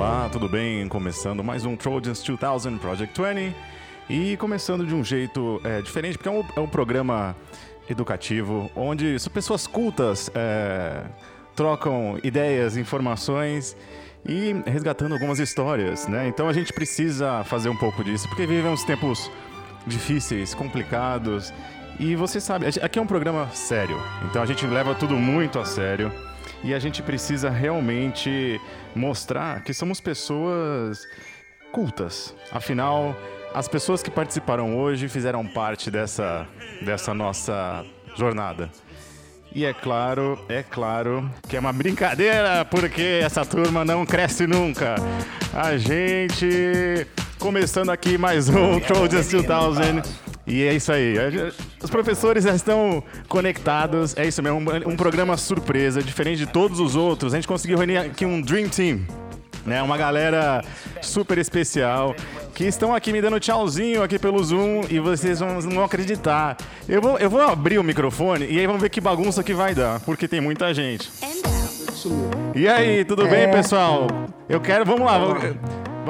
olá, tudo bem? Começando mais um Trojans 2000 Project 20 e começando de um jeito é, diferente, porque é um, é um, programa educativo onde pessoas cultas é, trocam ideias, informações e resgatando algumas histórias, né? Então a gente precisa fazer um pouco disso, porque vivemos tempos difíceis, complicados e você sabe, aqui é um programa sério, então a gente leva tudo muito a sério e a gente precisa realmente mostrar que somos pessoas cultas. Afinal, as pessoas que participaram hoje fizeram parte dessa, dessa nossa jornada. E é claro, é claro que é uma brincadeira, porque essa turma não cresce nunca. A gente começando aqui mais um Trojans 2000. E é isso aí. Os professores já estão conectados. É isso mesmo, um, um programa surpresa, diferente de todos os outros. A gente conseguiu reunir aqui um Dream Team né? Uma galera super especial que estão aqui me dando tchauzinho aqui pelo Zoom e vocês vão, não vão acreditar. Eu vou, eu vou abrir o microfone e aí vamos ver que bagunça que vai dar, porque tem muita gente. E aí, tudo bem, é. pessoal? Eu quero, vamos lá, vamos,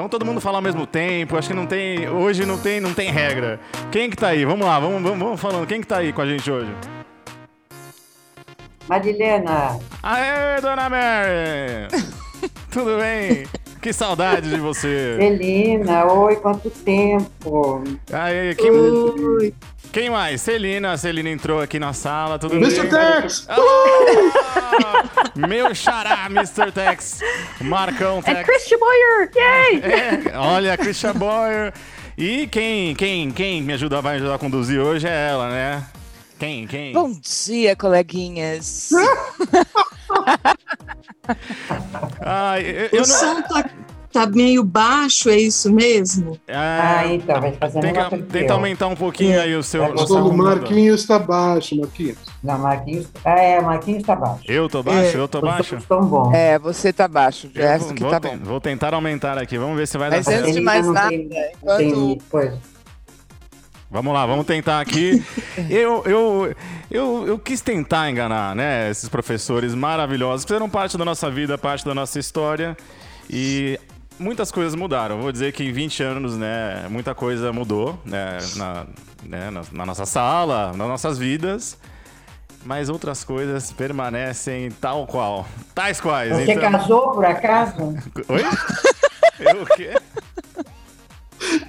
vamos todo mundo falar ao mesmo tempo. Acho que não tem, hoje não tem, não tem regra. Quem que tá aí? Vamos lá, vamos, vamos, vamos falando. Quem que tá aí com a gente hoje? Marilena. Aê, dona Mary! Tudo bem? Que saudade de você. Celina, oi, quanto tempo. Aí, quem, oi. Quem mais? Celina, a Celina entrou aqui na sala, tudo bem? Mr. Tex! Ah, meu xará, Mr. Tex. Marcão é Tex. É Christian Boyer, yay! É, olha, Christian Boyer. E quem, quem, quem me ajuda, vai ajudar a conduzir hoje é ela, né? Quem, quem? Bom dia, coleguinhas. Ai, eu, eu o não... som tá, tá, meio baixo, é isso mesmo? Ah, ah então, vai fazer tem que, Tenta aumentar um pouquinho é. aí o seu... O Marquinhos está baixo, Marquinhos. Não, Marquinhos... É, Marquinhos está baixo. Eu tô baixo? É. Eu tô baixo? Estão bom. É, você tá baixo, o resto que tá bom. Vou tentar aumentar aqui, vamos ver se vai Mas dar certo. Mas antes de mais nada, enquanto... Vamos lá, vamos tentar aqui. Eu, eu, eu, eu quis tentar enganar, né? Esses professores maravilhosos que fizeram parte da nossa vida, parte da nossa história. E muitas coisas mudaram. Vou dizer que em 20 anos, né, muita coisa mudou né, na, né, na, na nossa sala, nas nossas vidas. Mas outras coisas permanecem tal qual. Tais quais. Você então... casou, por acaso? Oi? eu o quê?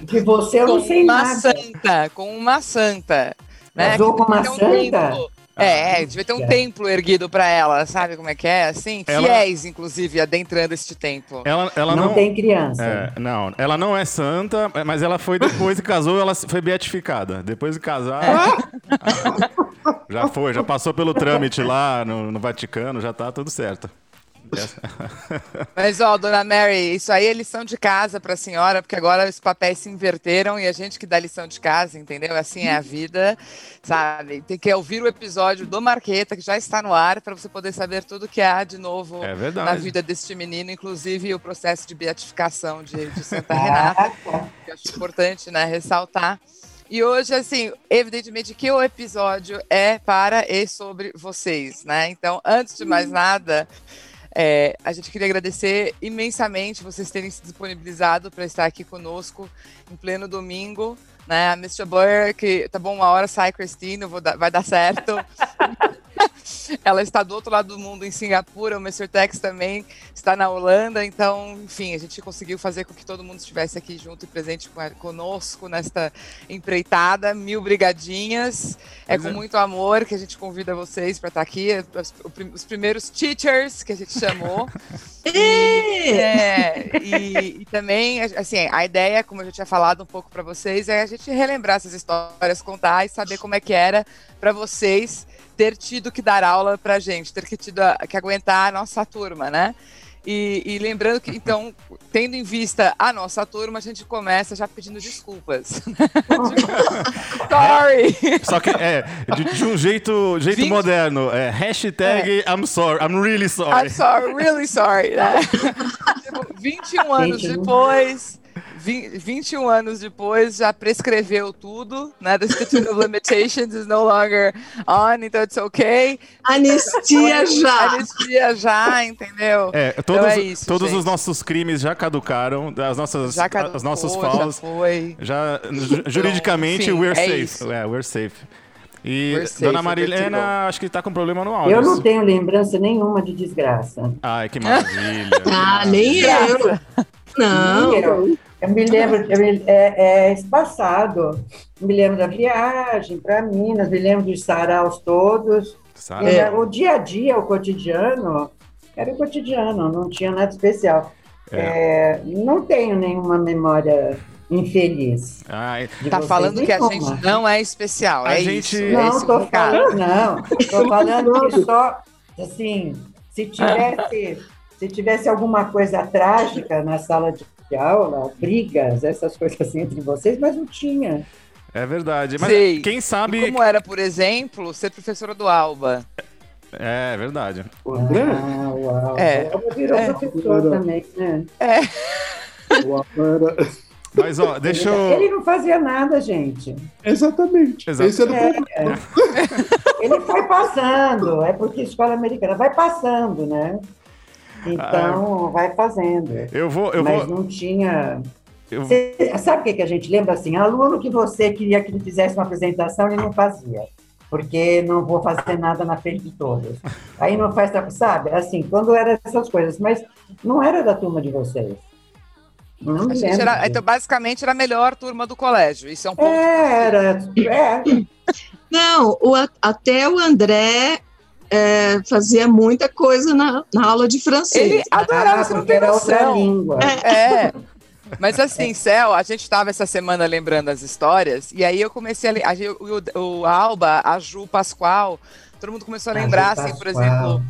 De você eu com não sei uma nada. santa, com uma santa. Né? Casou com uma um santa? Templo, é, devia ter um é. templo erguido para ela, sabe como é que é? Assim, ela... fiéis, inclusive, adentrando este templo. Ela, ela não, não tem criança. É, não, ela não é santa, mas ela foi depois que casou, ela foi beatificada. Depois de casar, é. já foi, já passou pelo trâmite lá no, no Vaticano, já tá tudo certo. Mas, ó, dona Mary, isso aí é lição de casa para a senhora, porque agora os papéis se inverteram e a gente que dá lição de casa, entendeu? Assim é a vida, sabe? Tem que ouvir o episódio do Marqueta, que já está no ar, para você poder saber tudo que há de novo é na vida deste menino, inclusive o processo de beatificação de, de Santa Renata, que eu acho importante, né, ressaltar. E hoje, assim, evidentemente que o episódio é para e sobre vocês, né? Então, antes de mais nada, é, a gente queria agradecer imensamente vocês terem se disponibilizado para estar aqui conosco em pleno domingo. Né? A Mr. Blair, que tá bom, uma hora sai Christine, dar, vai dar certo. Ela está do outro lado do mundo, em Singapura. O Mr. Tex também está na Holanda. Então, enfim, a gente conseguiu fazer com que todo mundo estivesse aqui junto e presente conosco nesta empreitada. Mil brigadinhas. É com é. muito amor que a gente convida vocês para estar aqui. Os primeiros teachers que a gente chamou. e, é, e, e, também, assim, a ideia, como eu já tinha falado um pouco para vocês, é a gente relembrar essas histórias, contar e saber como é que era para vocês ter tido que dar aula para gente, ter que, tido a, que aguentar a nossa turma, né? E, e, lembrando que, então, tendo em vista a nossa turma, a gente começa já pedindo desculpas. sorry! Só que é, de, de um jeito, jeito 20... moderno. É, hashtag é. I'm sorry, I'm really sorry. I'm sorry, really sorry. Né? 21 anos depois, 21 anos depois já prescreveu tudo, né? The Statute of Limitations is no longer on, então it's okay. Anistia já. Anistia já, entendeu? É, todos, então é isso, todos os nossos crimes já caducaram, as nossas, já caducou, as nossos falsos. Já foi. Já, juridicamente, então, we're é safe. É, we're safe. E Dona Marilena, acho que está com problema no áudio. Eu não tenho lembrança nenhuma de desgraça. Ai, que maravilha. ah, nem eu. Não. Eu, eu me lembro, eu me, é, é espaçado. Me lembro da viagem para Minas, me lembro dos saraus todos. É. O dia a dia, o cotidiano, era o cotidiano, não tinha nada especial. É. É, não tenho nenhuma memória infeliz. Ai, tá falando que a gente não é especial, a é gente... isso. Não, é tô falando, não. Tô falando que só, assim, se tivesse, se tivesse alguma coisa trágica na sala de aula, brigas, essas coisas assim entre vocês, mas não tinha. É verdade. Mas Sei. quem sabe. E como era, por exemplo, ser professora do Alba? É, é verdade. Ah, uau. É. Alba virou é. professor também, né? É. O Alba era. Mas, ó, deixa eu. Ele não fazia nada, gente. Exatamente. Exatamente. Esse era é, é. Ele foi passando, é porque escola americana vai passando, né? Então, ah, vai fazendo. Eu vou. Eu Mas vou... não tinha. Eu... Você, sabe o que, que a gente lembra assim? Aluno que você queria que ele fizesse uma apresentação, ele não fazia. Porque não vou fazer nada na frente de todos. Aí não faz, sabe? Assim, quando eram essas coisas. Mas não era da turma de vocês. Não era, então, basicamente, era a melhor turma do colégio. Isso é um ponto. É, era. É. Não, o, até o André é, fazia muita coisa na, na, aula de francês. Ele adorava, ah, tem era outra língua. É. é. Mas assim, Céu, a gente estava essa semana lembrando as histórias, e aí eu comecei a, a o, o, Alba, a Ju Pascoal, todo mundo começou a lembrar, a assim, por exemplo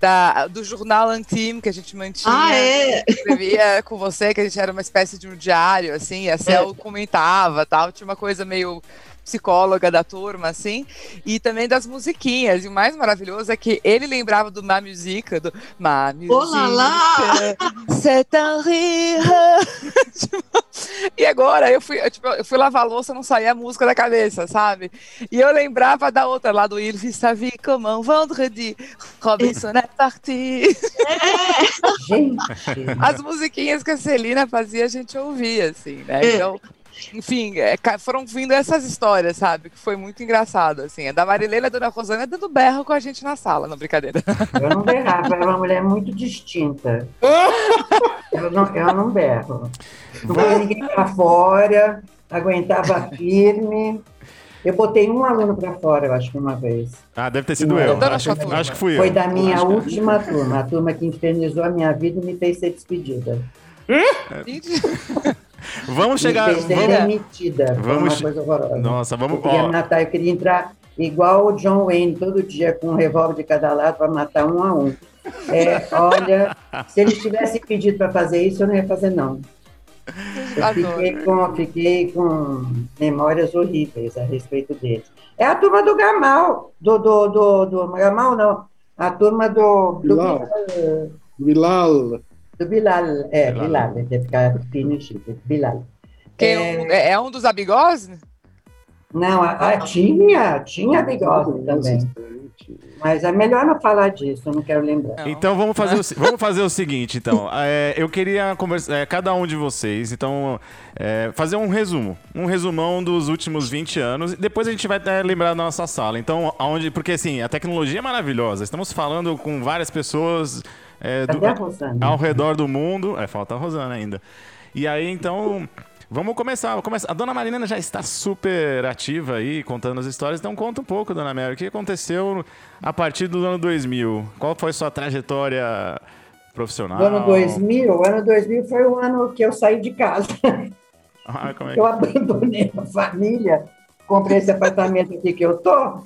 da, do jornal Antim que a gente mantinha. Ah, é? Escrevia com você, que a gente era uma espécie de um diário, assim, a Cel é. comentava tal, tinha uma coisa meio psicóloga da turma, assim, e também das musiquinhas. E o mais maravilhoso é que ele lembrava do Ma Musique, do Ma Musique, Olá c'est un rire. e agora eu fui, eu, tipo, eu fui lavar a louça, não saía a música da cabeça, sabe? E eu lembrava da outra lá do Il vit sa vie comme un vendredi, Robinson é parti. Gente. As musiquinhas que a Celina fazia, a gente ouvia, assim, né? É. Então, enfim, é, foram vindo essas histórias, sabe? Que foi muito engraçado, assim. A da Marilena e a Dona Rosana dando berro com a gente na sala, não brincadeira. Eu não berrava, era uma mulher muito distinta. eu, não, eu não berro. Não foi ninguém pra fora, aguentava firme. Eu botei um aluno para fora, eu acho que uma vez. Ah, deve ter sido eu. Acho, acho, que fui eu. Foi da minha última turma, a turma que infernizou a minha vida e me fez ser despedida. Vamos chegar. Vamos, demitida. Vamos. Uma coisa horrorosa. Nossa, vamos. Eu queria matar, eu queria entrar igual o John Wayne, todo dia com um revólver de cada lado para matar um a um. É, olha, se eles tivessem pedido para fazer isso, eu não ia fazer, não. Eu fiquei com, fiquei com memórias horríveis a respeito deles. É a turma do Gamal, do, do, do, do Gamal, não, a turma do. do Bilal. Bilal. Do Bilal, é, Bilal, Bilal deve ficar fino chique, Bilal. Quem, é, é um dos abigós? Não, a, a, tinha, tinha bigode também. Mas é melhor não falar disso, eu não quero lembrar. Não. Então vamos fazer o, vamos fazer o seguinte, então. É, eu queria conversar, é, cada um de vocês, então, é, fazer um resumo. Um resumão dos últimos 20 anos. Depois a gente vai até lembrar da nossa sala. Então, aonde. Porque assim, a tecnologia é maravilhosa. Estamos falando com várias pessoas é, do, ao redor do mundo. É, falta a Rosana ainda. E aí, então, vamos começar, vamos começar. A dona Marina já está super ativa aí, contando as histórias. Então, conta um pouco, dona Mary, o que aconteceu a partir do ano 2000? Qual foi sua trajetória profissional? O ano 2000? O ano 2000 foi o ano que eu saí de casa. Ah, é eu abandonei a família, comprei esse apartamento aqui que eu tô,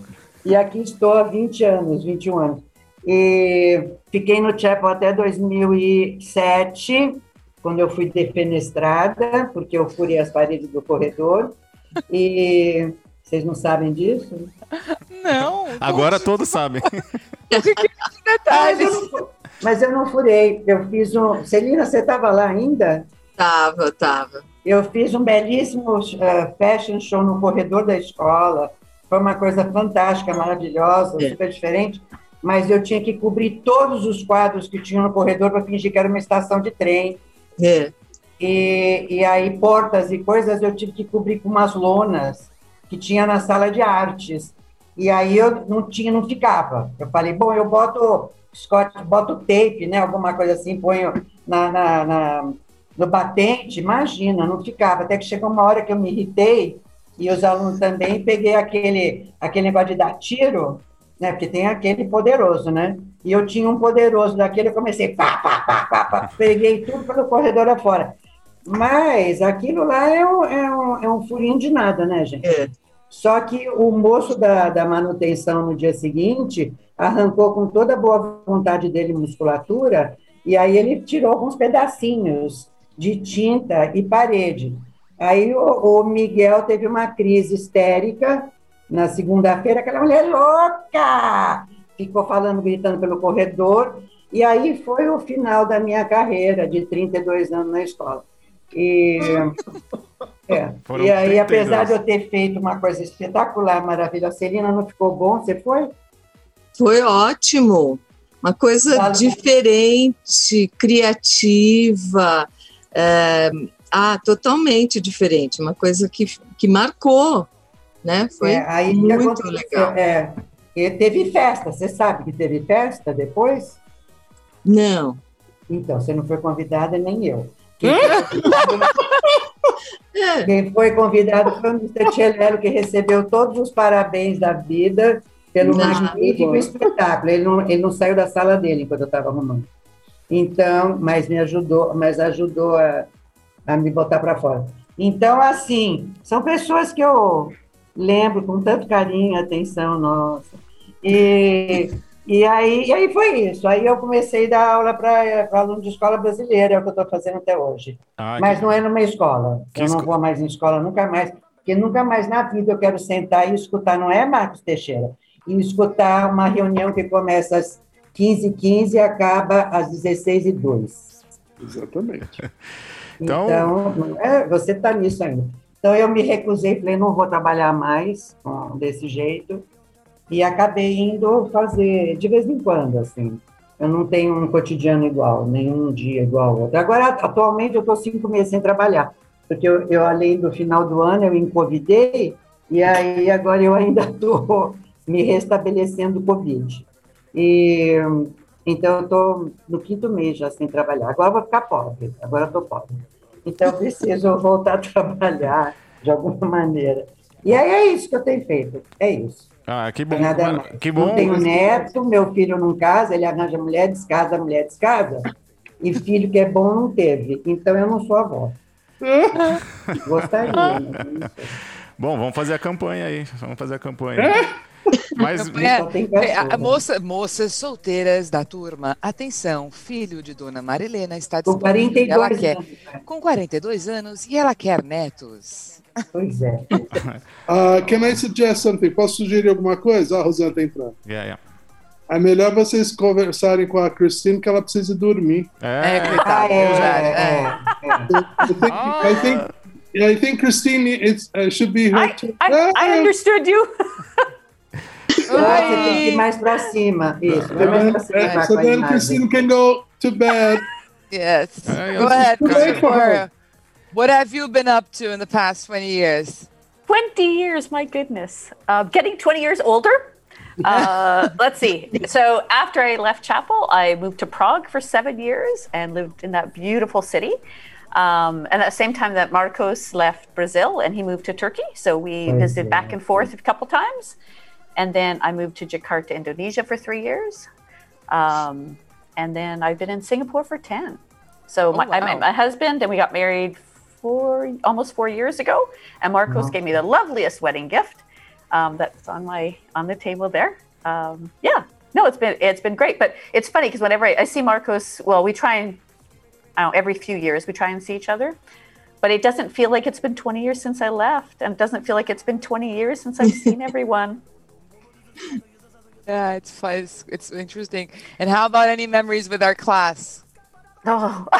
e aqui estou há 20 anos, 21 anos. E fiquei no Chapel até 2007, quando eu fui defenestrada, porque eu furei as paredes do corredor. E vocês não sabem disso? Não. Agora todos sabem. mas, eu não, mas eu não furei. Eu fiz um. Celina, você estava lá ainda? Tava, tava. eu fiz um belíssimo uh, fashion show no corredor da escola. Foi uma coisa fantástica, maravilhosa, é. super diferente. Mas eu tinha que cobrir todos os quadros que tinham no corredor para fingir que era uma estação de trem. É. E, e aí, portas e coisas eu tive que cobrir com umas lonas que tinha na sala de artes. E aí eu não tinha, não ficava. Eu falei, bom, eu boto Scott, boto tape, né? Alguma coisa assim, ponho na, na, na, no batente, imagina, não ficava. Até que chegou uma hora que eu me irritei, e os alunos também, peguei aquele, aquele negócio de dar tiro, né? Porque tem aquele poderoso, né? E eu tinha um poderoso daquele, eu comecei, pá, pá, pá, pá, pá, peguei tudo pelo corredor afora. Mas aquilo lá é um, é um, é um furinho de nada, né, gente? É. Só que o moço da, da manutenção no dia seguinte arrancou com toda a boa vontade dele musculatura e aí ele tirou alguns pedacinhos de tinta e parede. Aí o, o Miguel teve uma crise histérica na segunda-feira, aquela mulher louca! Ficou falando, gritando pelo corredor, e aí foi o final da minha carreira de 32 anos na escola. E É. e aí, apesar de eu ter feito uma coisa espetacular, maravilhosa, Celina, não ficou bom? Você foi? Foi ótimo. Uma coisa diferente, criativa. É, ah, totalmente diferente. Uma coisa que, que marcou, né? Foi é, aí, muito legal. É, teve festa. Você sabe que teve festa depois? Não. Então, você não foi convidada, nem eu. Quem Quem foi convidado foi o Mr. Tchelelo, que recebeu todos os parabéns da vida pelo não, magnífico espetáculo. Ele não, ele não saiu da sala dele enquanto eu estava arrumando. Então, mas me ajudou, mas ajudou a, a me botar para fora. Então, assim, são pessoas que eu lembro com tanto carinho, atenção, nossa. E e aí, e aí foi isso. Aí eu comecei a dar aula para aluno de escola brasileira, é o que eu estou fazendo até hoje. Ah, Mas que... não é numa escola. Que eu não vou mais em escola nunca mais, porque nunca mais na vida eu quero sentar e escutar, não é, Marcos Teixeira? E escutar uma reunião que começa às 15h15 e acaba às 16h02. Exatamente. então, então é, você está nisso ainda. Então eu me recusei, falei, não vou trabalhar mais desse jeito e acabei indo fazer de vez em quando, assim. Eu não tenho um cotidiano igual, nenhum dia igual ao outro. Agora, atualmente, eu estou cinco meses sem trabalhar, porque eu, eu, além do final do ano, eu encovidei, e aí agora eu ainda estou me restabelecendo do Covid. E, então, eu estou no quinto mês já sem trabalhar. Agora eu vou ficar pobre, agora eu estou pobre. Então, eu preciso voltar a trabalhar de alguma maneira. E aí é isso que eu tenho feito, é isso. Ah, que bom. Nada. Que bom. Não tenho neto, meu filho não casa, ele arranja mulher, descasa, mulher descasa. E filho que é bom não teve. Então eu não sou avó. Gostaria. Né? Bom, vamos fazer a campanha aí. Vamos fazer a campanha. Mas é, moça, moças solteiras da turma, atenção, filho de Dona Marilena está disponível. Com 42 ela quer, anos. Com 42 anos e ela quer netos. Pois é. uh, can I suggest something? Posso sugerir alguma coisa? Ah, a Rosana está entrando. Yeah, yeah. É melhor vocês conversarem com a Christine que ela precisa dormir. É, é coitado. É, é, é. I, think, I, think, I think Christine it's, uh, should be her. I, I, I understood you. Você tem que ir mais para cima. Isso, vai mais para cima. so then Christine can go to bed. Yes. Go ahead, Christopher. What have you been up to in the past 20 years? 20 years, my goodness. Uh, getting 20 years older. Uh, let's see. So after I left Chapel, I moved to Prague for seven years and lived in that beautiful city. Um, and at the same time that Marcos left Brazil and he moved to Turkey. So we visited back and forth a couple times. And then I moved to Jakarta, Indonesia for three years. Um, and then I've been in Singapore for 10. So oh, my, wow. I met my husband and we got married four, almost four years ago, and Marcos gave me the loveliest wedding gift. Um, that's on my on the table there. Um, yeah, no, it's been it's been great, but it's funny because whenever I, I, see Marcos, well, we try and I don't know, every few years we try and see each other, but it doesn't feel like it's been 20 years since I left, and it doesn't feel like it's been 20 years since I've seen everyone. Yeah, it's fun. It's, it's interesting. And how about any memories with our class? Oh. go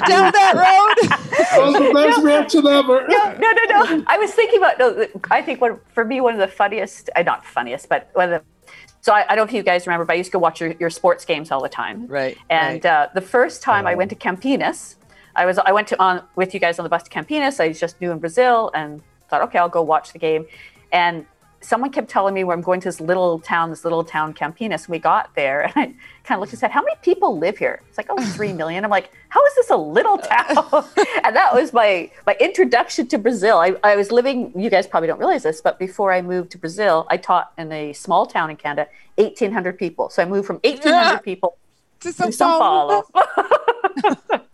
down that road. that was the best reaction ever. No, no, no, no. I was thinking about. No, I think one for me one of the funniest. Uh, not funniest, but one of the. So I, I, don't know if you guys remember, but I used to go watch your, your sports games all the time. Right. And right. Uh, the first time I went to Campinas, I was I went to on with you guys on the bus to Campinas. I was just new in Brazil and thought, okay, I'll go watch the game. And someone kept telling me where I'm going to this little town, this little town Campinas. And we got there and I kind of looked and said, How many people live here? It's like, oh, three million. I'm like, how is this a little uh, town? and that was my my introduction to Brazil. I, I was living, you guys probably don't realize this, but before I moved to Brazil, I taught in a small town in Canada, 1,800 people. So I moved from 1,800 yeah. people to Sao, Paulo. Paulo.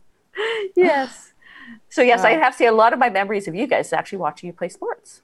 yes. So yes, I uh. have to say a lot of my memories of you guys actually watching you play sports.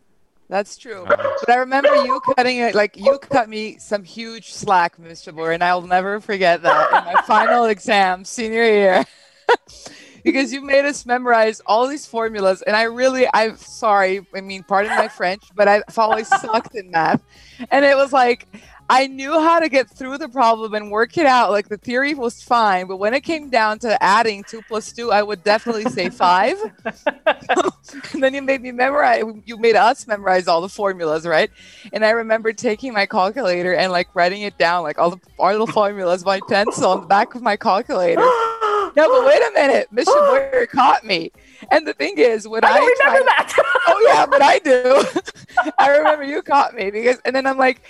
That's true. But I remember you cutting it, like you cut me some huge slack, Mr. Boer, and I'll never forget that in my final exam senior year. because you made us memorize all these formulas. And I really, I'm sorry, I mean, pardon my French, but I've always sucked in math. And it was like, I knew how to get through the problem and work it out. Like the theory was fine, but when it came down to adding two plus two, I would definitely say five. and then you made me memorize. You made us memorize all the formulas, right? And I remember taking my calculator and like writing it down, like all the all the formulas by pencil on the back of my calculator. no, but wait a minute, Miss Boyer caught me. And the thing is, when I, I remember that. oh yeah, but I do. I remember you caught me because, and then I'm like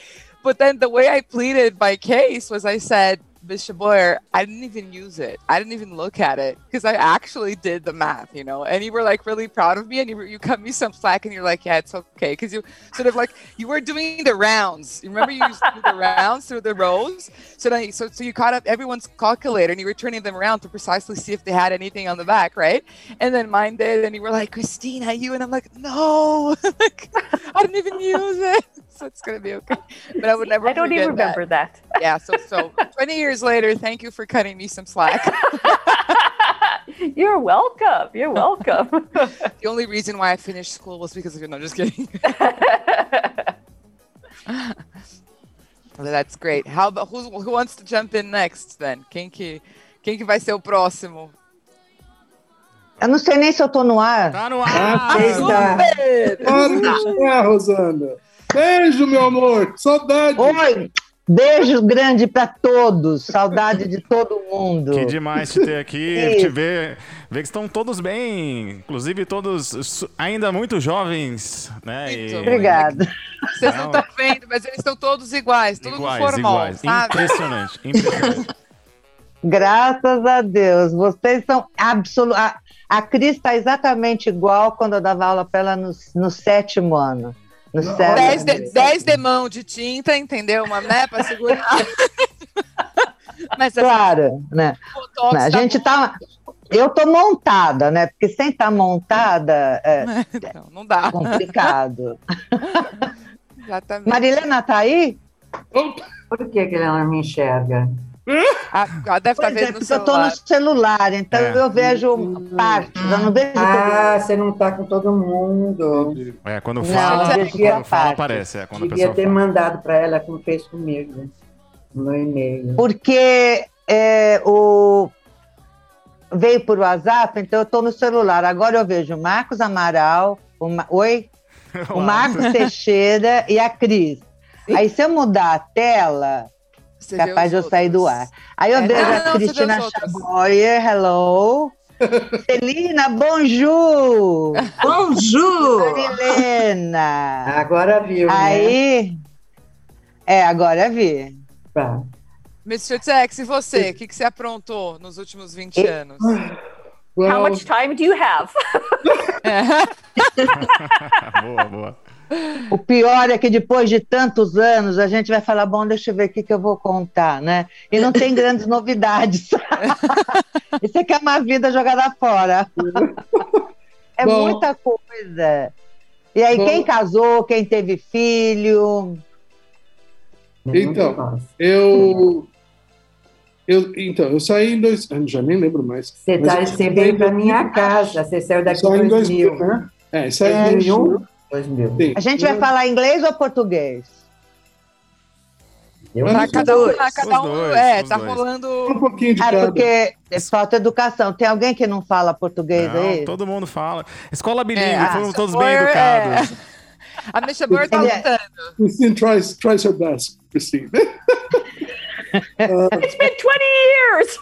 but then the way I pleaded my case was I said, Bishop Boyer, I didn't even use it. I didn't even look at it because I actually did the math, you know. And you were like really proud of me, and you, you cut me some slack, and you're like, yeah, it's okay, because you sort of like you were doing the rounds. You remember you used to do the rounds through the rows. So then, so so you caught up everyone's calculator, and you were turning them around to precisely see if they had anything on the back, right? And then mine did, and you were like, Christina, you, and I'm like, no, like I didn't even use it so it's gonna be okay. But I would never. I don't even remember that. that. Yeah. So so 20 years later, thank you for cutting me some slack. You're welcome. You're welcome. the only reason why I finished school was because of you. No, just kidding. That's great. How about who, who wants to jump in next then? Quem que, quem que vai ser o próximo? Eu não sei nem se eu tô no ar. Tá no ar! Ah, está. Claro que está, Rosana. Beijo, meu amor. Saudade. Oi. Beijo grande para todos. Saudade de todo mundo. Que demais te ter aqui, te ver, ver que estão todos bem, inclusive todos ainda muito jovens, né? E... Obrigada. Vocês não estão vendo, mas eles estão todos iguais, tudo iguais, formal, iguais. Sabe? Impressionante, impressionante. Graças a Deus, vocês são absolutamente. A, a Cris está exatamente igual quando eu dava aula para ela no, no sétimo ano. No dez, de, dez de mão de tinta, entendeu? Uma, né, para segurar. Mas, assim, claro, né? A tá gente tá. Eu tô montada, né? Porque sem estar tá montada é não, não dá. complicado. Exatamente. Marilena tá aí? Por que, que ela não me enxerga? Ah, deve estar tá vendo é, no celular. Eu estou no celular, então é. eu vejo partes, eu não vejo Ah, você não está com todo mundo. É, quando fala, não, quando fala aparece. É, quando devia ter fala. mandado para ela como fez comigo, no e-mail. Porque é, o... veio por WhatsApp, então eu estou no celular. Agora eu vejo o Marcos Amaral, o Ma... oi? o Marcos Teixeira e a Cris. Aí se eu mudar a tela você capaz de eu sair do ar. Aí eu é, vejo não, a Cristina Chaboyer, hello. Celina, bonjour! Bonjour! Helena! Agora viu, né? Aí, né? é, agora vi. Tá. Mr. Tex, e você? O que, que você aprontou nos últimos 20 e... anos? Well... How much time do you have? boa, boa. O pior é que depois de tantos anos a gente vai falar, bom, deixa eu ver o que, que eu vou contar, né? E não tem grandes novidades. Isso aqui é uma vida jogada fora. É bom, muita coisa. E aí, bom, quem casou, quem teve filho? Então, eu, eu, então, eu saí em dois anos, já nem lembro mais. Você, tá, você veio para minha casa, você saiu daqui em 2000, né? É, saí em 2001. 2000. A gente vai falar inglês ou português? Eu tá, cada um, tá, cada um dois, é, tá dois. rolando. Um pouquinho de é cada. porque falta educação. Tem alguém que não fala português não, aí? Todo mundo fala. Escola bilíngue, é, fomos todos bem é. educados. É. A Misha Burr tá lutando. Christine tries, tries her best, Christine. uh, It's been 20 years!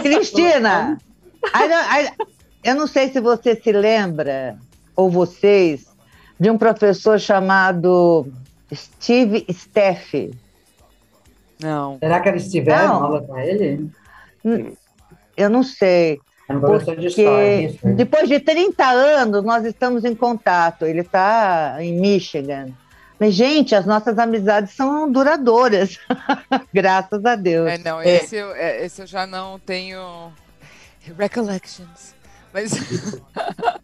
Cristina, I don't, I, eu não sei se você se lembra, ou vocês, de um professor chamado Steve Steff. Não. Será que eles tiveram não. aula com ele? Eu não sei. É um professor de história. Depois de 30 anos, nós estamos em contato. Ele está em Michigan. Mas, gente, as nossas amizades são duradouras. Graças a Deus. É, não, esse, é. Eu, esse eu já não tenho recollections. Mas,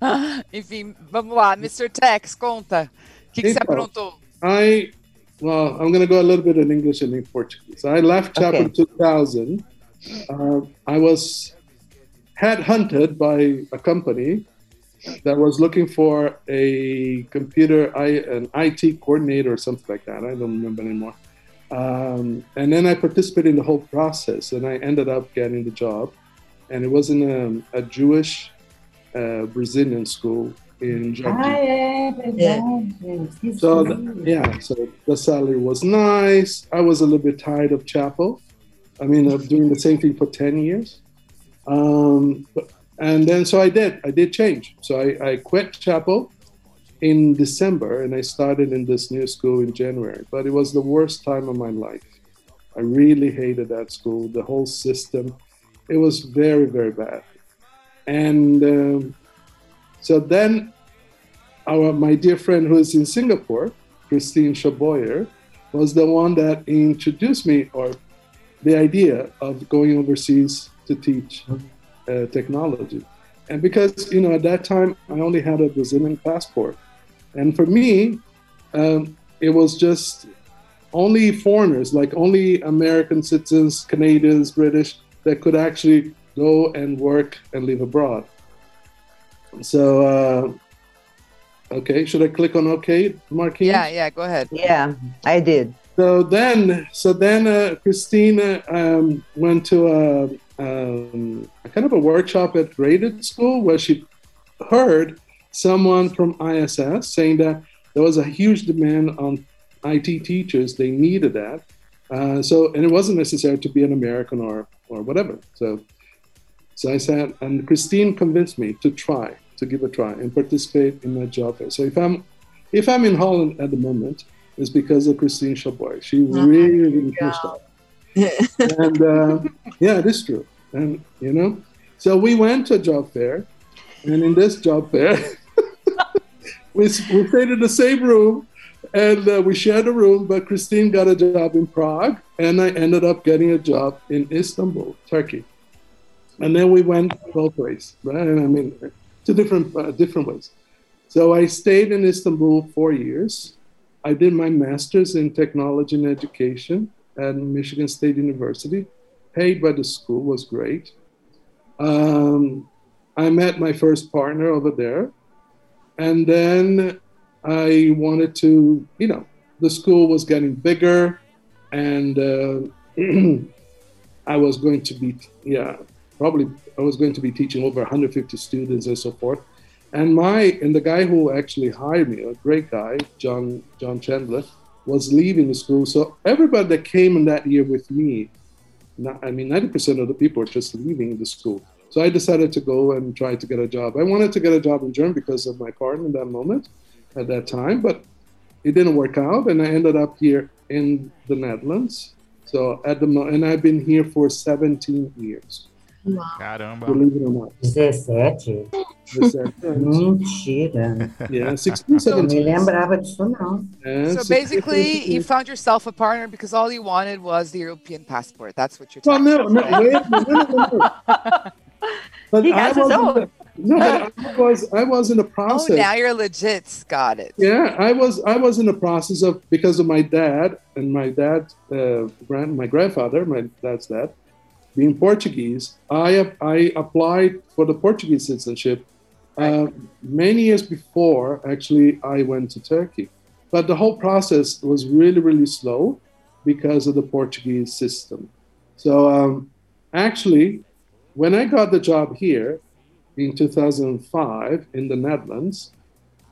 enfim, vamos lá. Mr. Tex, conta. O que, que você aprontou? I well, I'm going to go a little bit in English and in Portuguese. I left Chapel okay. 2000. Uh, I was headhunted by a company that was looking for a computer, an IT coordinator or something like that. I don't remember anymore. Um, and then I participated in the whole process, and I ended up getting the job. And it was in a, a Jewish uh, Brazilian school in Jardim. yeah. So the, yeah, so the salary was nice. I was a little bit tired of chapel. I mean, of doing the same thing for ten years. Um, but, and then so I did. I did change. So I, I quit chapel in December, and I started in this new school in January. But it was the worst time of my life. I really hated that school. The whole system. It was very very bad. And um, so then, our my dear friend who is in Singapore, Christine Chaboyer, was the one that introduced me or the idea of going overseas to teach uh, technology. And because you know at that time I only had a Brazilian passport, and for me, um, it was just only foreigners, like only American citizens, Canadians, British, that could actually go and work and live abroad. So, uh, okay, should I click on OK, Marquis? Yeah, yeah, go ahead. Yeah, I did. So then, so then uh, Christina um, went to a, um, a, kind of a workshop at graded school where she heard someone from ISS saying that there was a huge demand on IT teachers. They needed that. Uh, so, and it wasn't necessary to be an American or, or whatever. So, so I said, and Christine convinced me to try to give a try and participate in my job fair. So if I'm if I'm in Holland at the moment, it's because of Christine Chaboy. She uh-huh. really pushed up. and uh, yeah, it is true. And you know, so we went to a job fair, and in this job fair, we we stayed in the same room, and uh, we shared a room. But Christine got a job in Prague, and I ended up getting a job in Istanbul, Turkey. And then we went both ways, right? I mean, two different uh, different ways. So I stayed in Istanbul four years. I did my master's in technology and education at Michigan State University. Paid by the school was great. Um, I met my first partner over there, and then I wanted to, you know, the school was getting bigger, and uh, I was going to be, yeah, probably I was going to be teaching over 150 students and so forth. And my and the guy who actually hired me, a great guy, John John Chandler, was leaving the school. So everybody that came in that year with me, not, I mean, 90% of the people were just leaving the school. So I decided to go and try to get a job. I wanted to get a job in Germany because of my partner in that moment, at that time, but it didn't work out, and I ended up here in the Netherlands. So at the and I've been here for 17 years. Caramba. Believe it or not. 17? 17 Mentira. Yeah, 16, 17. Não me lembrava disso, não. Yeah, so basically, you found yourself a partner because all you wanted was the European passport. That's what you're talking well, no, no, wait, no, no, no, no. But he has his own. No, I was I was in the process. Oh, now you're legit. Got it. Yeah, I was I was in the process of because of my dad and my dad, uh, grand my grandfather, my dad's dad being Portuguese, I, I applied for the Portuguese citizenship uh, many years before actually I went to Turkey. But the whole process was really, really slow. because of the Portuguese system. So um, actually, when I got the job here in 2005 in the Netherlands,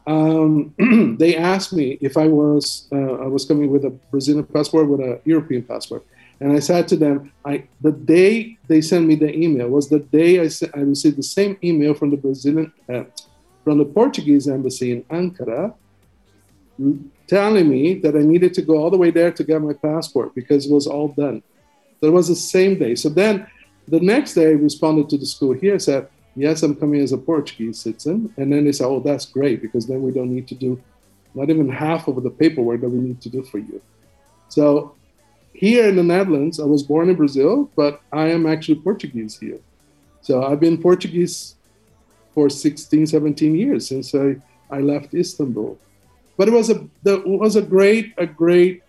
um, they asked me if I was uh, I was coming with a Brazilian passport with a European passport, and I said to them, I the day they sent me the email was the day I, I received the same email from the Brazilian uh, from the Portuguese embassy in Ankara, telling me that I needed to go all the way there to get my passport because it was all done. That was the same day. So then the next day I responded to the school here, said, Yes, I'm coming as a Portuguese citizen. And then they said, Oh, that's great because then we don't need to do not even half of the paperwork that we need to do for you. So here in the Netherlands, I was born in Brazil, but I am actually Portuguese here. So I've been Portuguese for 16, 17 years since I, I left Istanbul. But it was a it was a great a great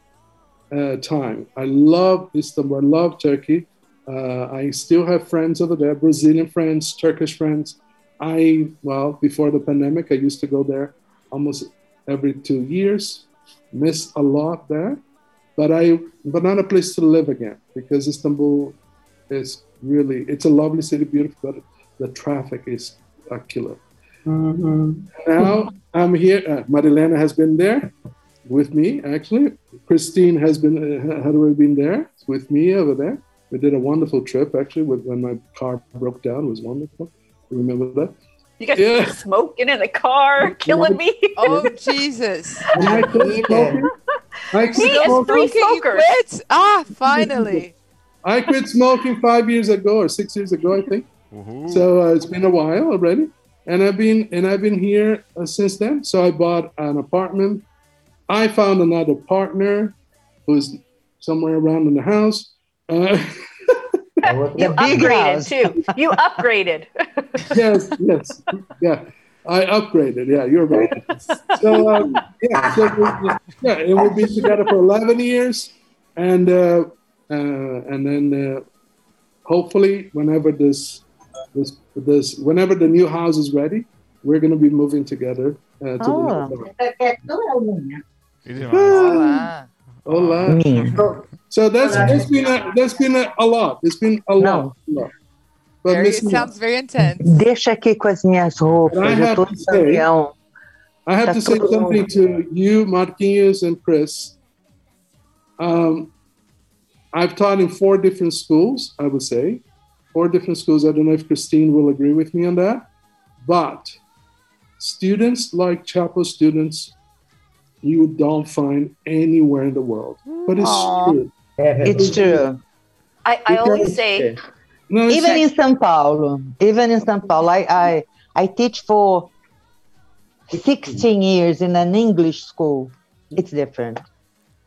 uh, time. I love Istanbul. I love Turkey. Uh, I still have friends over there, Brazilian friends, Turkish friends. I well before the pandemic, I used to go there almost every two years. Miss a lot there, but I but not a place to live again because Istanbul is really it's a lovely city, beautiful, but the traffic is a killer. Mm-hmm. Now I'm here. Uh, Marilena has been there with me, actually. Christine has been uh, had already been there with me over there. We did a wonderful trip actually. With, when my car broke down, it was wonderful. You remember that? You guys yeah. smoking in the car, killing me. Oh Jesus! I quit smoking. I quit he smoking. three smokers. Quit? Ah, finally. I quit smoking five years ago or six years ago, I think. Mm-hmm. So uh, it's been a while already, and I've been and I've been here uh, since then. So I bought an apartment. I found another partner who's somewhere around in the house. Uh, you upgraded too. You upgraded. yes, yes, yeah. I upgraded. Yeah, you're right. So um, yeah, so we, yeah, and we've been together for 11 years, and uh, uh, and then uh, hopefully, whenever this this, this whenever the new house is ready, we're going to be moving together uh, to oh. the Olá. Olá. So that's that's been a, that's been a, a lot. It's been a lot. A lot. But very, it sounds very intense. Deixa aqui com as minhas roupas. I have to say, I have to say something to you, Marquinhos and Chris. Um, I've taught in four different schools, I would say four different schools. I don't know if Christine will agree with me on that. But students like Chapel students, you don't find anywhere in the world. But it's Aww. true. It's true. I, I always say, even in São Paulo, even in São Paulo, I, I, I teach for 16 years in an English school. It's different.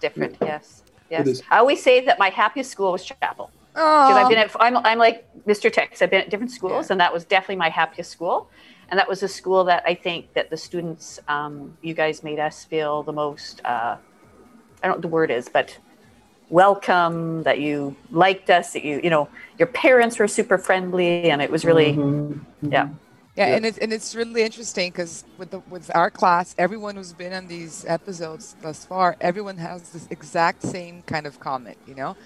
Different, yes. Yes. I always say that my happiest school was Chapel. Because I've been at, I'm, I'm like Mr. Tex. I've been at different schools, yeah. and that was definitely my happiest school. And that was a school that I think that the students, um, you guys made us feel the most, uh, I don't know what the word is, but welcome, that you liked us, that you, you know, your parents were super friendly, and it was really, mm-hmm. yeah. Yeah, and it's and it's really interesting because with the with our class, everyone who's been on these episodes thus far, everyone has this exact same kind of comment. You know,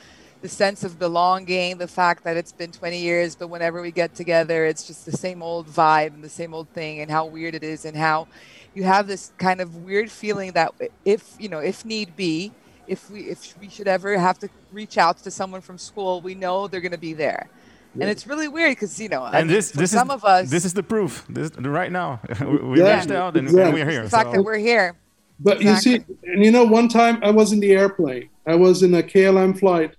the sense of belonging, the fact that it's been 20 years, but whenever we get together, it's just the same old vibe and the same old thing, and how weird it is, and how you have this kind of weird feeling that if you know, if need be, if we if we should ever have to reach out to someone from school, we know they're going to be there. Yeah. And it's really weird because you know, and this, this some is, of us, this is the proof. This right now, we yeah. reached out and, exactly. and we're here. The fact so. that we're here. But exactly. you see, and you know, one time I was in the airplane. I was in a KLM flight,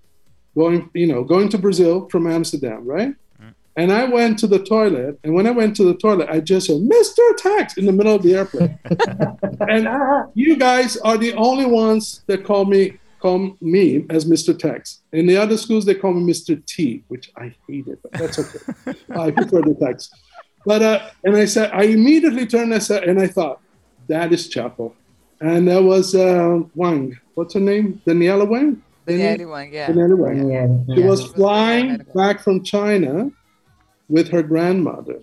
going, you know, going to Brazil from Amsterdam, right? And I went to the toilet, and when I went to the toilet, I just said, "Mr. Tax" in the middle of the airplane. and you guys are the only ones that call me call me as Mr. Tax. In the other schools, they call me Mr. T, which I hate it, but that's okay. I prefer the Tax. But uh, and I said, I immediately turned and said, and I thought, that is Chapel, and that was uh, Wang. What's her name? Daniela Wang. Daniela Wang, yeah. Daniela Wang. Yeah. She was flying back from China with her grandmother.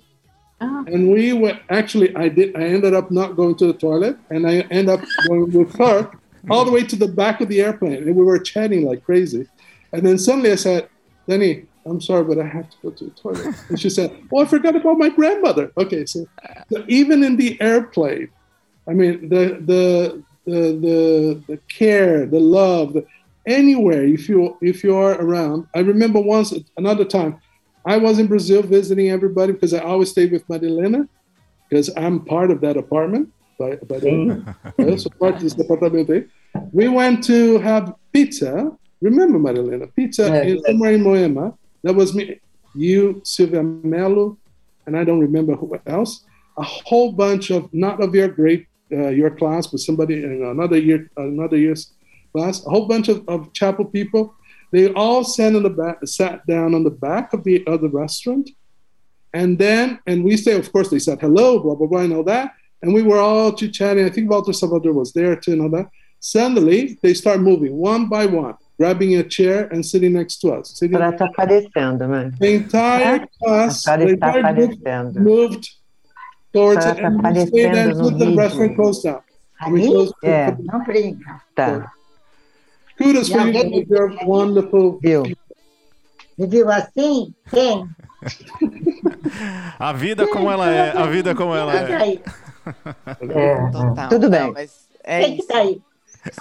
Oh. And we were actually, I did, I ended up not going to the toilet and I ended up going with her all the way to the back of the airplane, and we were chatting like crazy. And then suddenly I said, Lenny, I'm sorry, but I have to go to the toilet. And she said, Oh, I forgot about my grandmother. Okay, so, so even in the airplane, I mean, the the the the, the care, the love, the, anywhere if you if you are around. I remember once another time, I was in Brazil visiting everybody because I always stayed with Marilena because I'm part of that apartment. By, by the way, so part of this apartment. We went to have pizza. Remember, Marilena, pizza Yeah, in, yes. somewhere in Moema. That was me, you, Silvia Mello, and I don't remember who else. A whole bunch of not of your grade, uh, your class, but somebody in another year, another year's class. A whole bunch of, of chapel people. They all sat in the back, sat down on the back of the of the restaurant, and then and we say, of course, they said hello, blah blah blah, and all that. And we were all chit chatting. I think Walter Salvador was there too, and all that. Suddenly, they start moving one by one, grabbing a chair and sitting next to us. Sitting Ela está aparecendo, mãe. the entire class, the entire group aparecendo. moved towards it, and we stayed there aparecendo until the restaurant closed down. And we Ali? closed É, Não brinca. tá. Kudos for you, guys. you're wonderful. Viu? Me viu assim? Quem? A vida como ela é, a vida como ela que tá é. É, Total. Tudo bem. Não, mas é Quem que isso. tá aí?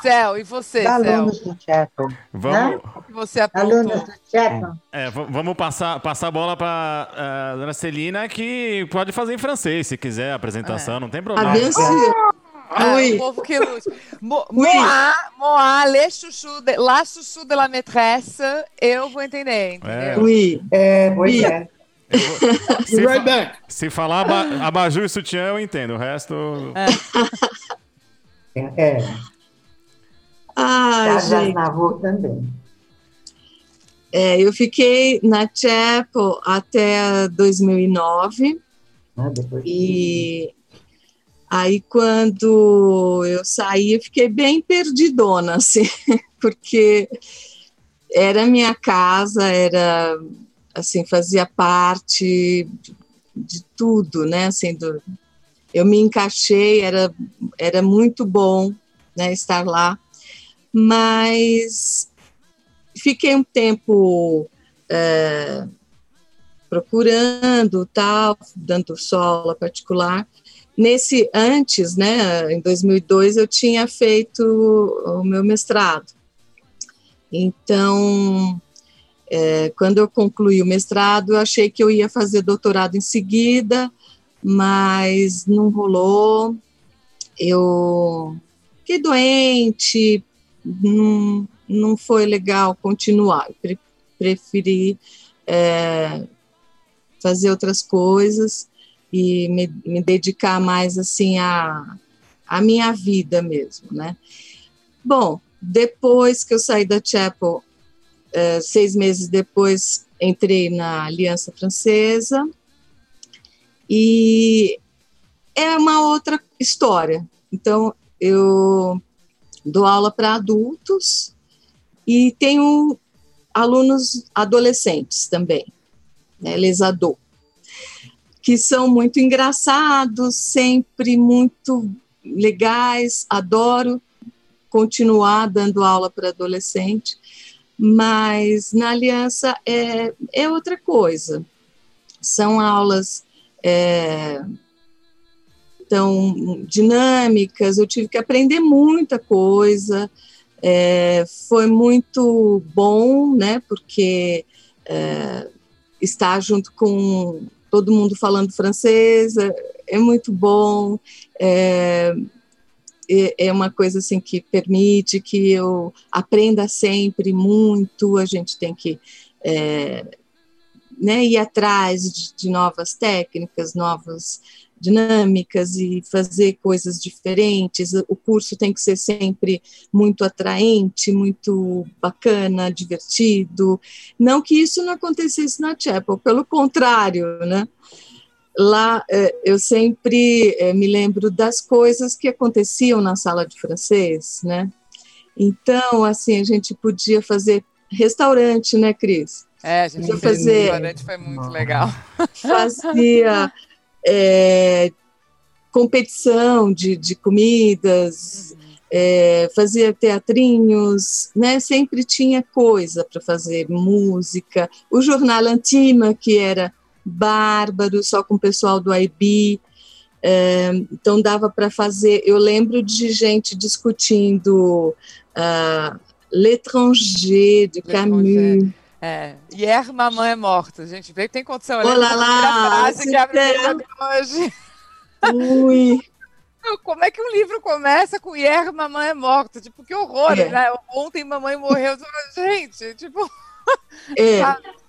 Céu, e você, Da Céu? alunos do Chapel. Vamos, que você? Alunos do Chapman? é, vamos passar, passar a bola para a dona Celina, que pode fazer em francês, se quiser a apresentação, não tem problema. Ah, Ah, Oui. o povo que lute. Mo, Oui. Moa, Moa, le chuchu de, la chuchu de la maîtresse, eu vou entender, entendeu? Oui. é, pois Ih. é. Se, Be right fa- se falar aba, abajur e sutiã, eu entendo. O resto. É, Ai, Carlos gente. Navor também. É, eu fiquei na Chapel até 2009 Né? Depois e aí quando eu saí eu fiquei bem perdidona, assim, porque era minha casa, era assim fazia parte de, tudo, né? Assim, do, eu me encaixei, era era muito bom, né? Estar lá, mas fiquei um tempo é, procurando tal, dando só aula particular. Nesse antes, né, em 2002 eu tinha feito o meu mestrado. Então, é, quando eu concluí o mestrado, eu achei que eu ia fazer doutorado em seguida, mas não rolou. Eu fiquei doente, não, não foi legal continuar. Pre- preferi é, fazer outras coisas e me, me dedicar mais assim à, à minha vida mesmo, né? Bom, depois que eu saí da Chapel, é, seis meses depois entrei na Aliança Francesa e é uma outra história. Então eu dou aula para adultos e tenho alunos adolescentes também, né, les que são muito engraçados, sempre muito legais, adoro continuar dando aula para adolescente, mas na aliança é, é outra coisa. São aulas é, tão dinâmicas, eu tive que aprender muita coisa, é, foi muito bom, né, porque é, estar junto com todo mundo falando francês é, é muito bom, é, é, é uma coisa assim que permite que eu aprenda sempre muito, a gente tem que é, né, ir atrás de, de novas técnicas, novas dinâmicas e fazer coisas diferentes. O curso tem que ser sempre muito atraente, muito bacana, divertido. Não que isso não acontecesse na Chapel, pelo contrário, né? Lá eh, eu sempre eh, me lembro das coisas que aconteciam na sala de francês, né? Então, assim, a gente podia fazer restaurante, né, Cris? É, a gente Podia fez fazer- restaurante, foi muito legal. fazia é, competição de, de comidas, é, fazia teatrinhos, né? Sempre tinha coisa para fazer, música. O jornal Antima, que era bárbaro, só com o pessoal do IB. É, então dava para fazer. Eu lembro de gente discutindo uh, L'étranger de Camus. É. Hier, mamãe é morta. Gente, vê que tem condição. Olá lá, frase que abre hoje. Ui. Como é que um livro começa com Hier, mamãe é morta? Tipo, que horror, é. né? Ontem mamãe morreu. Gente, tipo. É.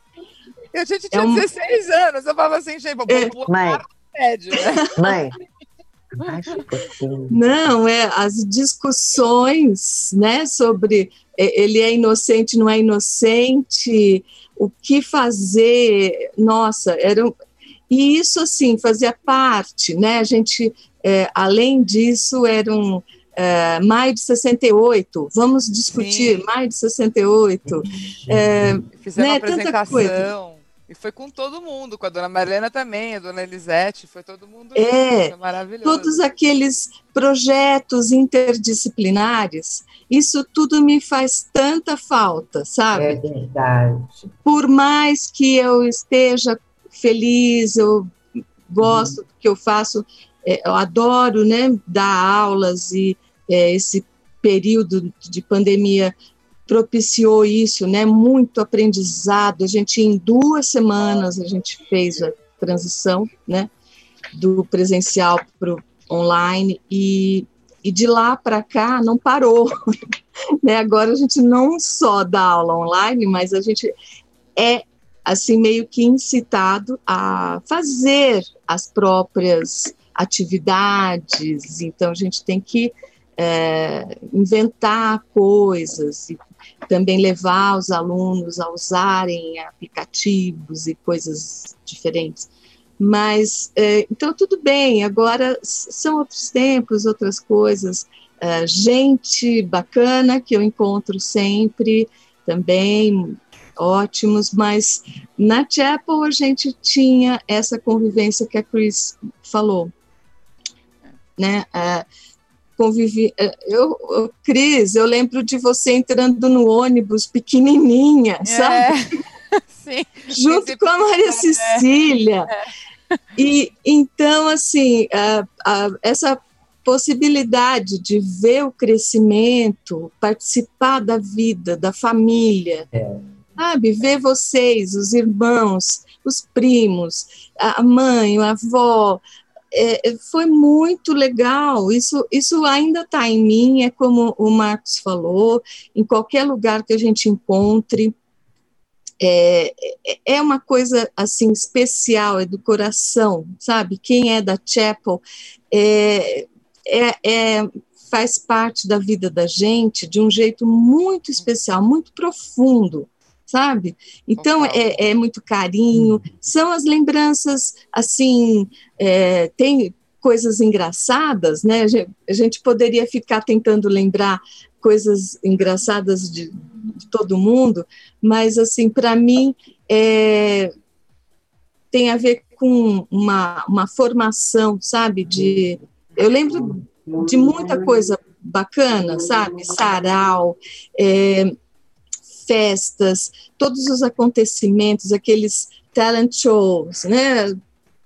Eu, gente, tinha é um... 16 anos. Eu falava assim, gente, vou é. Mãe. Médio, né? Mãe. Não, é as discussões, né, sobre ele é inocente, não é inocente, o que fazer, nossa, era e isso assim fazia parte, né? A gente, é, além disso, era um é, maio de 68, vamos discutir Sim. maio de 68. É, Fizeram né, uma apresentação. E foi com todo mundo, com a dona Marlena também, a dona Elisete, foi todo mundo. É, maravilhoso. Todos aqueles projetos interdisciplinares, isso tudo me faz tanta falta, sabe? É verdade. Por mais que eu esteja feliz, eu gosto uhum. do que eu faço, é, eu adoro, né, dar aulas e é, esse período de pandemia propiciou isso, né? Muito aprendizado. A gente em duas semanas a gente fez a transição, né? Do presencial para o online e, e de lá para cá não parou, né? Agora a gente não só dá aula online, mas a gente é assim meio que incitado a fazer as próprias atividades. Então a gente tem que é, inventar coisas e também levar os alunos a usarem aplicativos e coisas diferentes. Mas, é, então, tudo bem, agora são outros tempos, outras coisas. É, gente bacana que eu encontro sempre, também ótimos, mas na Chapel a gente tinha essa convivência que a Chris falou. Né? É, convivi. É, eu, Cris, eu lembro de você entrando no ônibus pequenininha, é, sabe? Sim. Junto com a Maria Cecília. É. E então, assim, a, a, essa possibilidade de ver o crescimento, participar da vida, da família, é. sabe? Ver vocês, os irmãos, os primos, a mãe, a avó, é, é, foi muito legal. Isso, isso ainda está em mim, é como o Marcos falou, em qualquer lugar que a gente encontre. É, é, é uma coisa assim especial, é do coração, sabe? Quem é da Chapel é, é, é faz parte da vida da gente de um jeito muito especial, muito profundo sabe? Então é, é, muito carinho, são as lembranças assim, é, tem coisas engraçadas, né? A gente, a gente, poderia ficar tentando lembrar coisas engraçadas de, de todo mundo, mas assim para mim é, tem a ver com uma, uma formação, sabe? De eu lembro de muita coisa bacana, sabe? Sarau, é, festas, todos os acontecimentos, aqueles talent shows, né?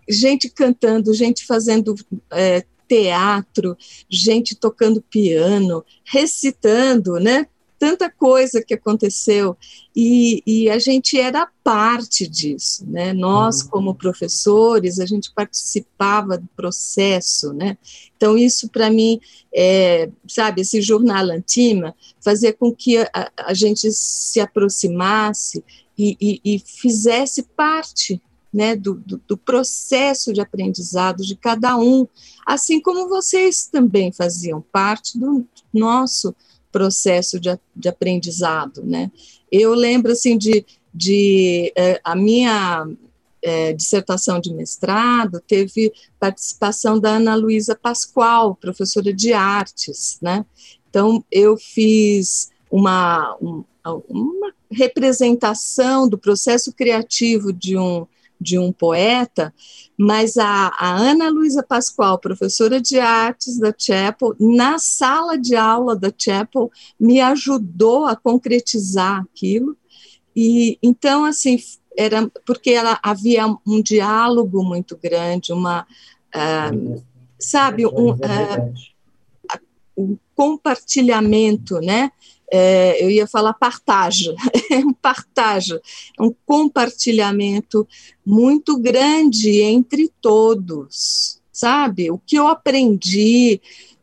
Gente cantando, gente fazendo é, teatro, gente tocando piano, recitando, né? Tanta coisa que aconteceu e, e, a gente era parte disso, né? Nós, uhum. como professores, a gente participava do processo, né? Então, isso para mim, é, sabe, esse jornal Antima fazia com que a, a gente se aproximasse e, e, e fizesse parte né, do, do, do, processo de aprendizado de cada um, assim como vocês também faziam parte do nosso processo de, de aprendizado, né? Eu lembro, assim, de, de é, a minha é, dissertação de mestrado teve participação da Ana Luísa Pascoal, professora de artes, né? Então, eu fiz uma, um, uma representação do processo criativo de um, de um poeta, mas a, a Ana Luísa Pascoal, professora de artes da Chapel, na sala de aula da Chapel, me ajudou a concretizar aquilo. E então, assim, era porque ela havia um diálogo muito grande, uma, uh, sabe, um, uh, um compartilhamento, né? É, eu ia falar partage, é um partage, é um compartilhamento muito grande entre todos, sabe? O que eu aprendi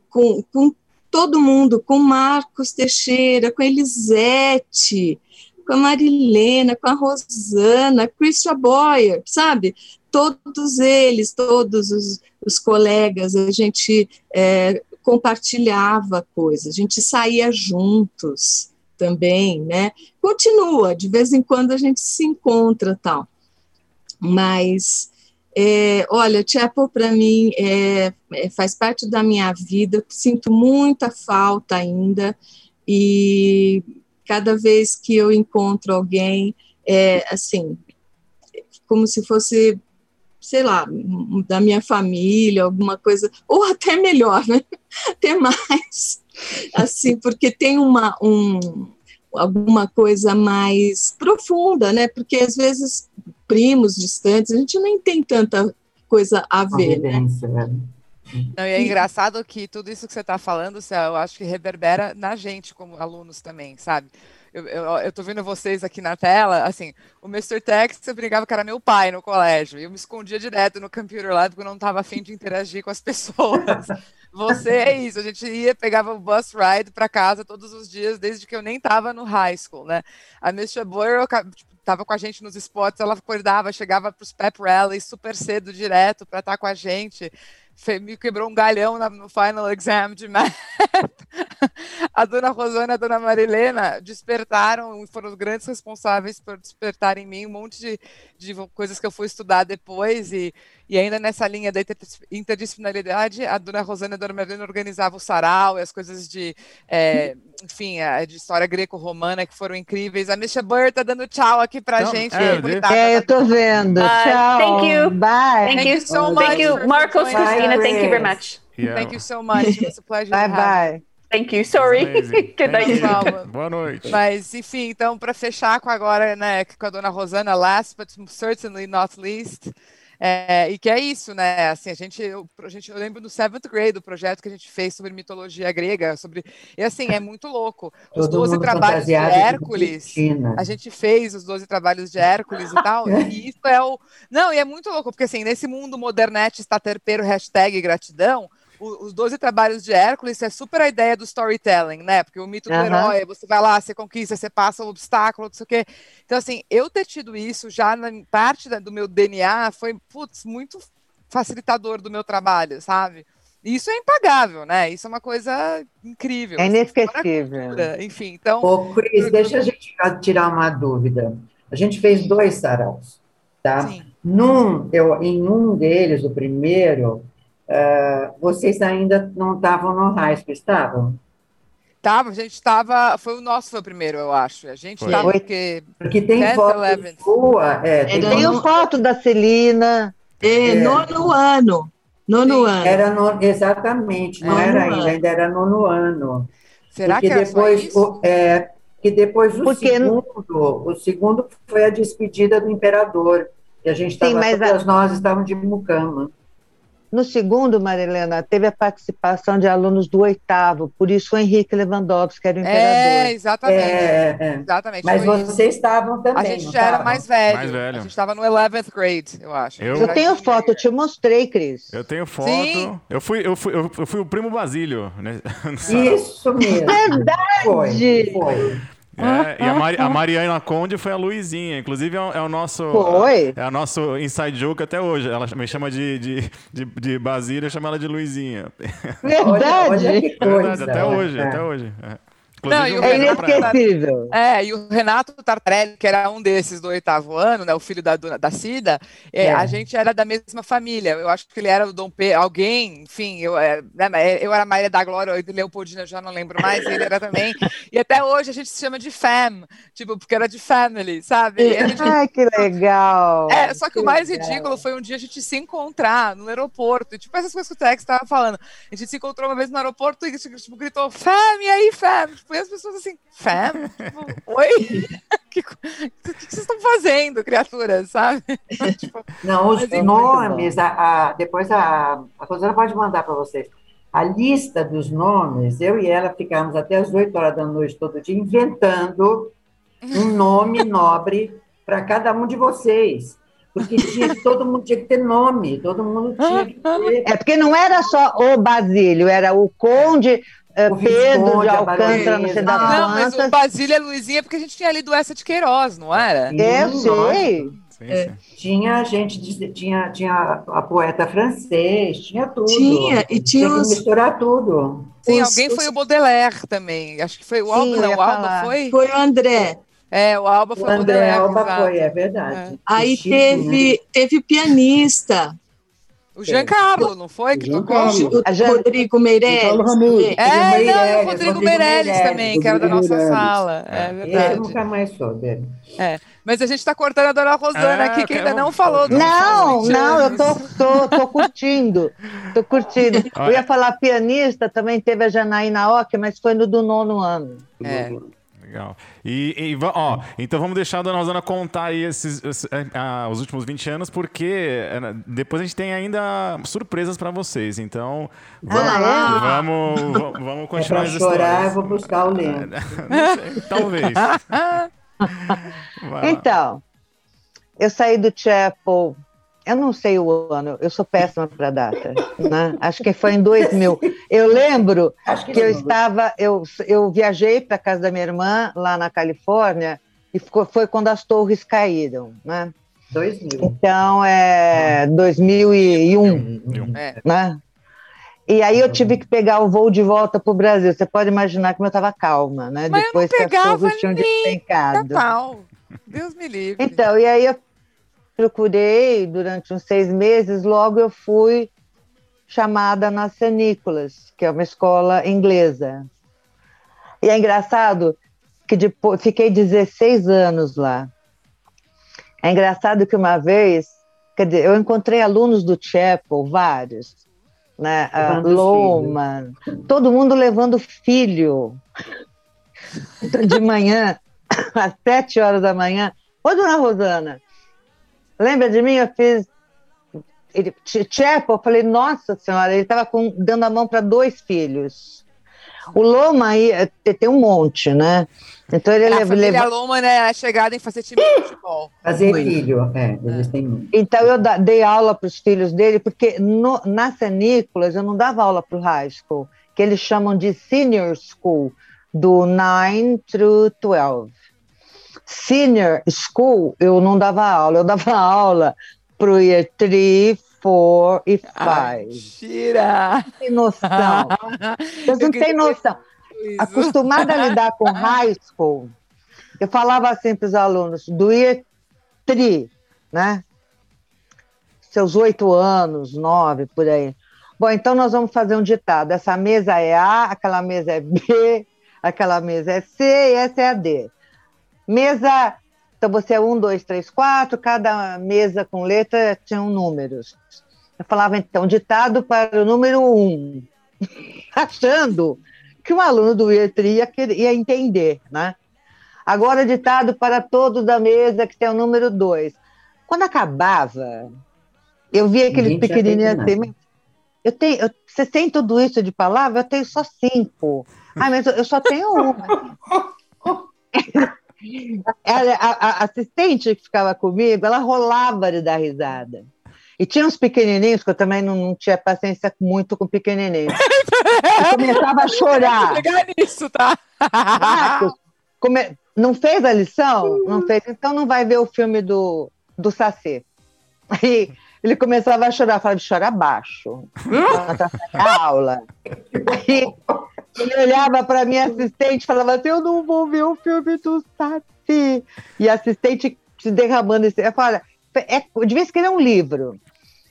com, com todo mundo, com Marcos Teixeira, com Elisete, com a Marilena, com a Rosana, Christian Boyer, sabe? Todos eles, todos os, os colegas, a gente é, compartilhava coisas, a gente saía juntos também, né? Continua, de vez em quando a gente se encontra tal. Mas, é, olha, Chapel para mim é, é, faz parte da minha vida, sinto muita falta ainda, e cada vez que eu encontro alguém, é assim, como se fosse sei lá, da minha família, alguma coisa, ou até melhor, né? Até mais, assim, porque tem uma, um, alguma coisa mais profunda, né? Porque às vezes primos distantes, a gente nem tem tanta coisa a ver, né? né? Não, e é engraçado que tudo isso que você está falando, eu acho que reverbera na gente como alunos também, sabe? Eu, eu, eu tô vendo vocês aqui na tela, assim, o Mr. Tex, eu brincava que era meu pai no colégio, e eu me escondia direto no Computer Lab porque eu não estava afim de interagir com as pessoas. Você é isso, a gente ia, pegava o bus ride para casa todos os dias, desde que eu nem estava no high school, né? A Misha Boyer, tipo, tava com a gente nos spots, ela acordava, chegava para os pep rallies super cedo, direto, para estar tá com a gente me quebrou um galhão no final exam de math. a dona Rosana e a dona Marilena despertaram, foram os grandes responsáveis por despertar em mim um monte de, de coisas que eu fui estudar depois. E, e ainda nessa linha da interdisciplinaridade, a dona Rosana e a dona Marilena organizavam o sarau e as coisas de, é, enfim, de história greco-romana que foram incríveis. A Misha Burr tá dando tchau aqui pra então, gente. É, é, eu tô vendo. Uh, tchau. Thank you. Bye. Thank you so much. Thank you, Marcos, Christina. Thank you very much. Yeah. Thank you so much. It was a pleasure. bye bye. Thank you, sorry. Good night. Boa noite. Mas, enfim, então, para fechar com agora, né, com a dona Rosana, last but certainly not least, é, e que é isso, né? Assim, a gente, eu, a gente, eu lembro do seventh grade, do projeto que a gente fez sobre mitologia grega, sobre. E assim, é muito louco. Os Todo 12 trabalhos de Hércules. A gente fez os 12 trabalhos de Hércules e tal. e isso é o. Não, e é muito louco, porque assim, nesse mundo modernete está terpeiro, hashtag gratidão os 12 trabalhos de Hércules é super a ideia do storytelling, né? Porque o mito do uhum. herói, você vai lá, você conquista, você passa o obstáculo, não sei o quê. Então, assim, eu ter tido isso já na parte do meu DNA foi, putz, muito facilitador do meu trabalho, sabe? Isso é impagável, né? Isso é uma coisa incrível. É inesquecível. Enfim, então. Ô, Cris, deixa a gente tirar uma dúvida. A gente fez dois saraus, tá? Sim. Num, eu, em um deles, o primeiro, Uh, vocês ainda não estavam no high school, estavam? Tava, a gente estava. Foi o nosso foi o primeiro, eu acho. A gente estava porque. Porque tem foto sua. É, tem, tem foto... foto da Celina. É, é. Nono ano. Nono Sim, ano. Era no, exatamente, não era ainda, ainda era nono ano. Será porque que era depois, o, é, que depois o porque... segundo, o segundo foi a despedida do imperador. Que a gente estava, todas a... nós estávamos de mucama. No segundo, Marilena, teve a participação de alunos do oitavo, por isso o Henrique Lewandowski era o imperador. É, exatamente. É, é. exatamente Mas vocês estavam também. A gente já era mais velho. mais velho. A gente estava no 11th grade, eu acho. Eu, eu tenho foto, eu te mostrei, Cris. Eu tenho foto. Sim. Eu fui, eu fui, eu fui o primo Basílio. Né? Isso mesmo. Verdade! Foi. foi. É, e a, Mari, a, Mariana Conde foi a Luizinha. Inclusive, é o, é o nosso. Foi? É o nosso inside joke até hoje. Ela me chama de, de, de, de Basília, eu chamo ela de Luizinha. Verdade! Olha, olha Verdade, até hoje, é. até hoje. É. Não, e o É Renato inesquecível. É, e o Renato Tartarelli, que era um desses do oitavo ano, né, o filho da, Dona- da Cida, é, É. a gente era da mesma família. Eu acho que ele era o Dom Pedro, alguém, enfim, eu, é, né, mas eu era a Maria da Glória, ou Leopoldina, eu já não lembro mais, ele era também. E até hoje a gente se chama de fam, tipo, porque era de family, sabe? Gente- Ai, que legal. é, só que o mais legal. ridículo foi um dia a gente se encontrar no aeroporto. E, tipo, essas coisas que o Tex estava falando. A gente se encontrou uma vez no aeroporto e tipo, gritou, Fam, e aí, Fam? Tipo, e as pessoas assim, Fam? Tipo, Oi? que, o que vocês estão fazendo, criaturas, sabe? tipo, Não, os é nomes, a, a- depois a, a Rosana pode mandar para vocês. A lista dos nomes, eu e ela ficamos até as 8 horas da noite todo dia inventando um nome nobre para cada um de vocês. Porque tinha, todo mundo tinha que ter nome, todo mundo tinha que ter. É porque não era só o Basílio, era o Conde eh, O Pedro de a Alcântara, não sei das não, mas o. Basília a Luizinha, porque a gente tinha lido essa de Queiroz, não era? Eu Sim, sei. sim. Tinha gente, de- tinha, tinha a poeta francês, tinha tudo. Tinha, e tinha que os- misturar tudo. Sim, Os- alguém os- foi o Baudelaire também. Acho que foi o Sim, Alba, eu não, o Alba foi? Foi o André. É, o Alba O foi o André Baudelaire. Alba exato. foi, é verdade. Aí Que chique, né? teve, teve pianista, O Giancarlo, não foi? Que tocou? O Rodrigo Meirelles. Carlos Ramude. É, não, Meirelles, e o Rodrigo Rodrigo Meirelles Meirelles, também, que era da nossa Meirelles. sala. É eu verdade. nunca mais soube. Mas a gente tá cortando a dona Rosana É, aqui, que eu ainda quero- não falou Não, 20 não, eu tô, tô, tô curtindo. Tô curtindo. Eu ia falar pianista, também teve a Janaína Ock, mas foi no do nono ano. É. Legal. E, e ó, então vamos deixar a dona Rosana contar aí esses, esses, é, ah, os últimos 20 anos, porque é, depois a gente tem ainda surpresas pra vocês. Então, vamos, Ah, vamos, vamos, vamos É continuar para as chorar, eu vou buscar o lento. Não sei, talvez. Então, eu saí do Chapel, eu não sei o ano, eu sou péssima para data, né? Acho que foi em 2000. Eu lembro Acho que, que eu estava, eu, eu viajei para casa da minha irmã lá na Califórnia e ficou, foi quando as torres caíram, né? 2000. Então é 2001, É. né? E aí eu tive que pegar o voo de volta para o Brasil. Você pode imaginar como eu estava calma, né? Mas eu não Depois que as pegava torres tinham despencado. Deus me livre. Então, e aí eu procurei durante uns seis meses, logo eu fui chamada na St. Nicholas, que é uma escola inglesa. E é engraçado que depois fiquei 16 anos lá. É engraçado que uma vez, quer dizer, eu encontrei alunos do Chapel, vários, né? A Levando Loman, todo mundo levando filho. Então, De manhã, às sete horas da manhã. Ô, dona Rosana, lembra de mim? Eu fiz ele, Ch- Chapel, eu falei, nossa senhora, ele estava dando a mão para dois filhos. O Loma aí eh, tem- um monte, né? Então ele a leva, família leva- Loma né, é chegada em fazer time de futebol. Fazer Muito. filho, é, eles têm muito. Então eu da- dei aula para os filhos dele, porque no, na St. Nicholas eu não dava aula para o high school, que eles chamam de senior school, do 9 through 12. Senior school eu não dava aula, eu dava aula para o year 3, 4 e 5. Ai, Mentira! tem noção. Vocês não têm noção. Isso. Acostumada a lidar com high school, eu falava assim para os alunos, do year 3, né? Seus oito anos, nove, por aí. Bom, então nós vamos fazer um ditado. Essa mesa é A, aquela mesa é B, aquela mesa é C e essa é a D. Mesa. Então você é um, dois, três, quatro, cada mesa com letra tinham números. Eu falava, então, ditado para o número um, achando que um aluno do IETRI ia, ia entender, né? Agora, ditado para todos da mesa, que tem o número dois. Quando acabava, eu via Ninguém tinha pequenininhos feito assim, eu tenho, eu- você tem tudo isso de palavra? Eu tenho só cinco. Ah, mas eu, eu só tenho uma. A, a assistente que ficava comigo, ela rolava de dar risada. E tinha uns pequenininhos, que eu também não, não tinha paciência muito com pequenininhos. E começava a chorar. Pegar nisso, tá? Marcos, come- não fez a lição? Não fez, então não vai ver o filme do, do Sacê. Aí ele começava a chorar, falava, chora baixo. Ela tá sem aula. Aí Ele olhava para minha assistente e falava assim: Eu não vou ver o filme do Saci. E a assistente se derramando. Eu falo, é, devia escrever um livro.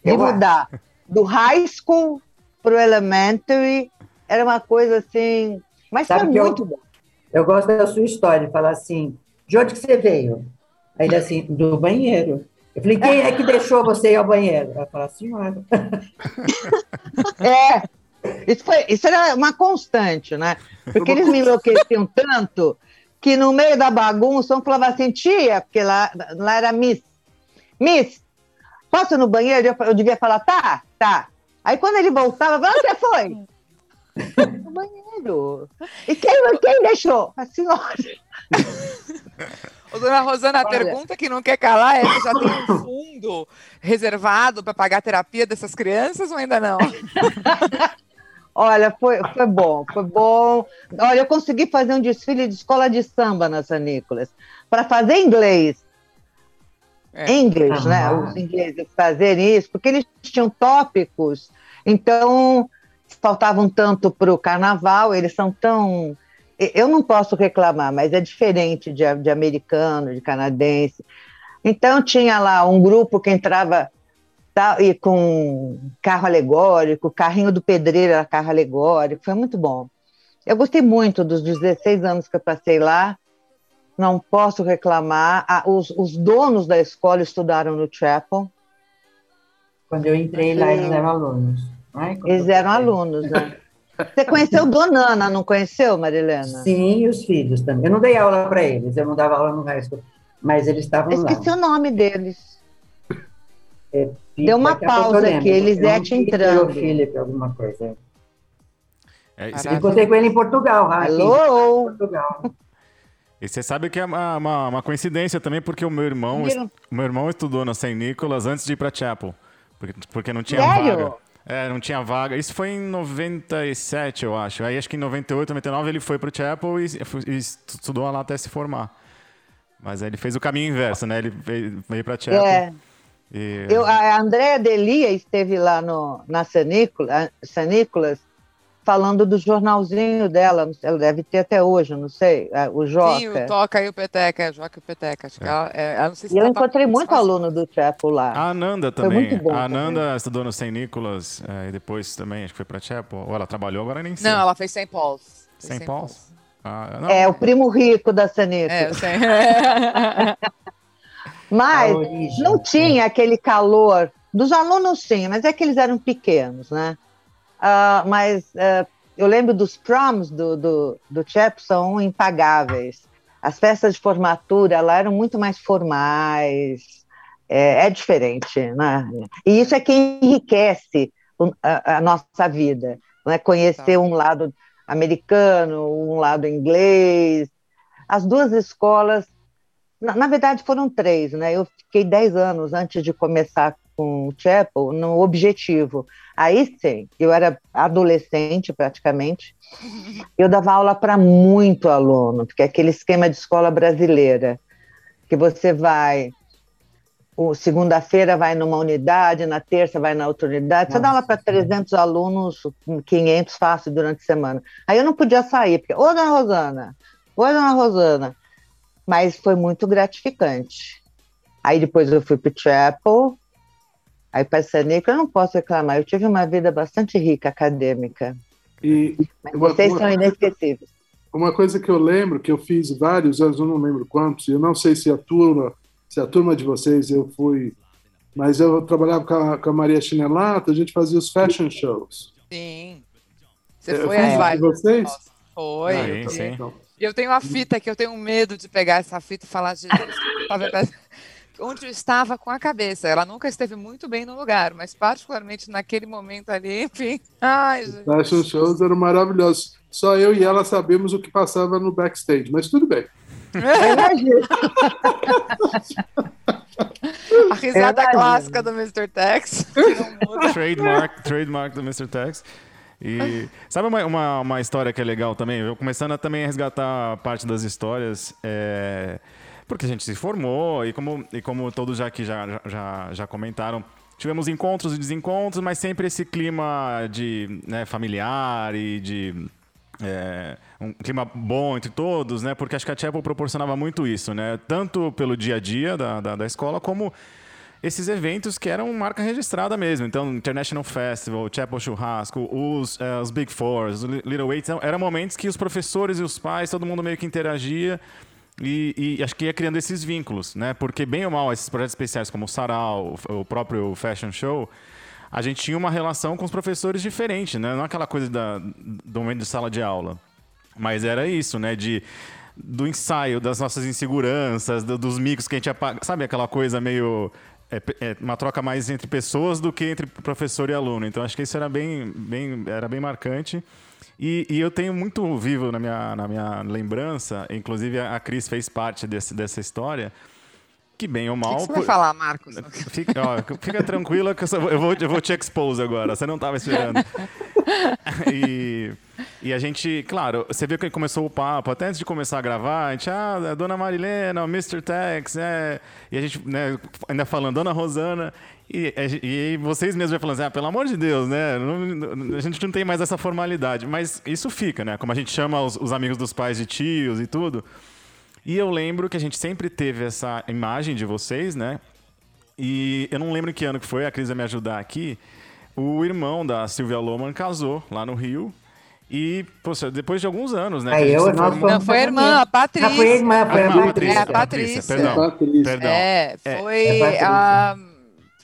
De mudar do high school para o elementary. Era uma coisa assim. Mas Sabe foi muito eu, bom. Eu gosto da sua história, falar assim: de onde que você veio? Aí ele assim, do banheiro. Eu falei, quem é que deixou você ir ao banheiro? Ela falou, senhora. É, isso, foi, isso era uma constante, né? Porque eles me enlouqueciam tanto que no meio da bagunça um falava assim, tia, porque lá, lá era Miss. Miss, posso ir no banheiro? Eu, eu devia falar, tá, tá. Aí quando ele voltava, onde você foi? no banheiro. E quem, quem deixou? A senhora. Ô, dona Rosana, a Olha. pergunta que não quer calar é: você já tem um fundo reservado para pagar a terapia dessas crianças ou ainda não? Olha, foi, foi bom, foi bom. Olha, eu consegui fazer um desfile de escola de samba na San Nicolas para fazer inglês. É. Inglês, né? Os ingleses fazerem isso, porque eles tinham tópicos, então faltavam tanto para o carnaval, eles são tão eu não posso reclamar, mas é diferente de, de americano, de canadense. Então tinha lá um grupo que entrava tá, e com carro alegórico, carrinho do pedreiro era carro alegórico, foi muito bom. Eu gostei muito dos 16 anos que eu passei lá, não posso reclamar. Ah, os, os, donos da escola estudaram no Chapel. Quando eu entrei lá, eles eram alunos. Ai, eles eram alunos, né? Você conheceu Donana, não conheceu, Marilena? Sim, e os filhos também. Eu não dei aula para eles, eu não dava aula no high school, mas eles estavam lá. Esqueci o nome deles. É, Deu uma pausa aqui, Elisete entrando. Felipe, alguma coisa. É, isso... Encontrei com ele em Portugal. Alô? Portugal. E você sabe que é uma, uma, uma, coincidência também, porque o meu irmão, o meu irmão estudou na St. Nicholas antes de ir para Chapel, porque, porque não tinha Sério? vaga. É, não tinha vaga. Isso foi em 97, eu acho. Aí acho que em 98, 99 ele foi pro Chapel e, e estudou lá até se formar. Mas aí ele fez o caminho inverso, né? Ele veio, veio pra Chapel. É. E... Eu, a Andrea Delia esteve lá no, na San Nicolas, San Nicolas falando do jornalzinho dela, ela deve ter até hoje, não sei, o Joca. Sim, o Toca e o Peteca, é, Joca e o Peteca. Acho que é. ela, é, ela não sei se e eu encontrei muito aluno do Chapel lá. A Ananda também. Foi muito bom a Ananda também. estudou no St. Nicholas é, e depois também, acho que foi para Chapel. Ou ela trabalhou, agora nem sei. Não, ela fez St. Paul's. St. Paul's? Ah, é, o primo rico da Sanita. É, eu sei. mas não tinha aquele calor. Dos alunos sim, mas é que eles eram pequenos, né? Uh, mas uh, eu lembro dos proms do, do, do Chap são impagáveis. As festas de formatura lá eram muito mais formais, é, é diferente, né? E isso é que enriquece a, a nossa vida, né? conhecer tá. um lado americano, um lado inglês. As duas escolas, na, na verdade foram três, né? Eu fiquei dez anos antes de começar com o Chapel no objetivo. Aí sim, eu era adolescente praticamente, eu dava aula para muito aluno, porque é aquele esquema de escola brasileira, que você vai, segunda-feira vai numa unidade, na terça vai na outra unidade, você Nossa. dá aula para 300 alunos, 500 fácil durante a semana. Aí eu não podia sair, porque, ô dona Rosana, oi dona Rosana, mas foi muito gratificante. Aí depois eu fui para o Chapel, Aí para Saneco eu não posso reclamar, eu tive uma vida bastante rica acadêmica. E Mas uma, vocês uma, são inesquecíveis. Uma coisa que eu lembro, que eu fiz vários anos, eu não lembro quantos, eu não sei se a turma, se a turma de vocês eu fui, mas eu trabalhava com a, com a Maria Chinelata, a gente fazia os fashion shows. Sim. Você foi às várias. vocês? Foi. Ah, sim, sim. Eu tenho uma fita que eu tenho medo de pegar essa fita e falar de onde eu estava com a cabeça. Ela nunca esteve muito bem no lugar, mas particularmente naquele momento ali, enfim. Ai, Os fashion shows eram maravilhosos. Só eu e ela sabemos o que passava no backstage, mas tudo bem. a risada clássica do Mr. Tex. trademark, trademark do Mr. Tex. E sabe uma, uma, uma, história que é legal também? Eu começando a também resgatar parte das histórias. É porque a gente se formou e como, e como todos já aqui já, já, já comentaram, tivemos encontros e desencontros, mas sempre esse clima de né, familiar e de é, um clima bom entre todos, né? Porque acho que a Chapel proporcionava muito isso, né? Tanto pelo dia a dia da, da, da escola, como esses eventos que eram marca registrada mesmo. Então, International Festival, Chapel Churrasco, os, uh, os Big Fours, Little Weights, eram momentos que os professores e os pais, todo mundo meio que interagia e, e, acho que ia criando esses vínculos, né? Porque, bem ou mal, esses projetos especiais como o Sarau, o próprio Fashion Show, a gente tinha uma relação com os professores diferente, né? Não aquela coisa da, do momento de sala de aula. Mas era isso, né? De, do ensaio, das nossas inseguranças, do, dos micos que a gente apaga. Sabe aquela coisa meio. É, é, uma troca mais entre pessoas do que entre professor e aluno. Então acho que isso era bem, bem, era bem marcante. E, e, eu tenho muito vivo na minha, na minha lembrança, inclusive a Cris fez parte desse, dessa história, que bem ou mal. O que, que você por... vai falar, Marcos? Fica, ó, fica tranquila que eu, vou, eu vou te expose agora. Você não estava esperando. e, e a gente, claro, você viu que começou o papo, até antes de começar a gravar, a gente, ah, a Dona Marilena, o Mr. Tex, é, e a gente, né, ainda falando, Dona Rosana, e, e, vocês mesmos já falando assim, ah, pelo amor de Deus, né, não, a gente não tem mais essa formalidade, mas isso fica, né, como a gente chama os, os amigos dos pais de tios e tudo, e eu lembro que a gente sempre teve essa imagem de vocês, né? E eu não lembro em que ano que foi, a Cris vai me ajudar aqui. O irmão da Silvia Loman casou lá no Rio. E, poxa, depois de alguns anos, né? Aí eu, nós não, foi a irmã, a Patrícia. Ah, foi a irmã, foi a, a Patrícia. É, a Patrícia. Perdão, Patrícia. perdão. É, foi é a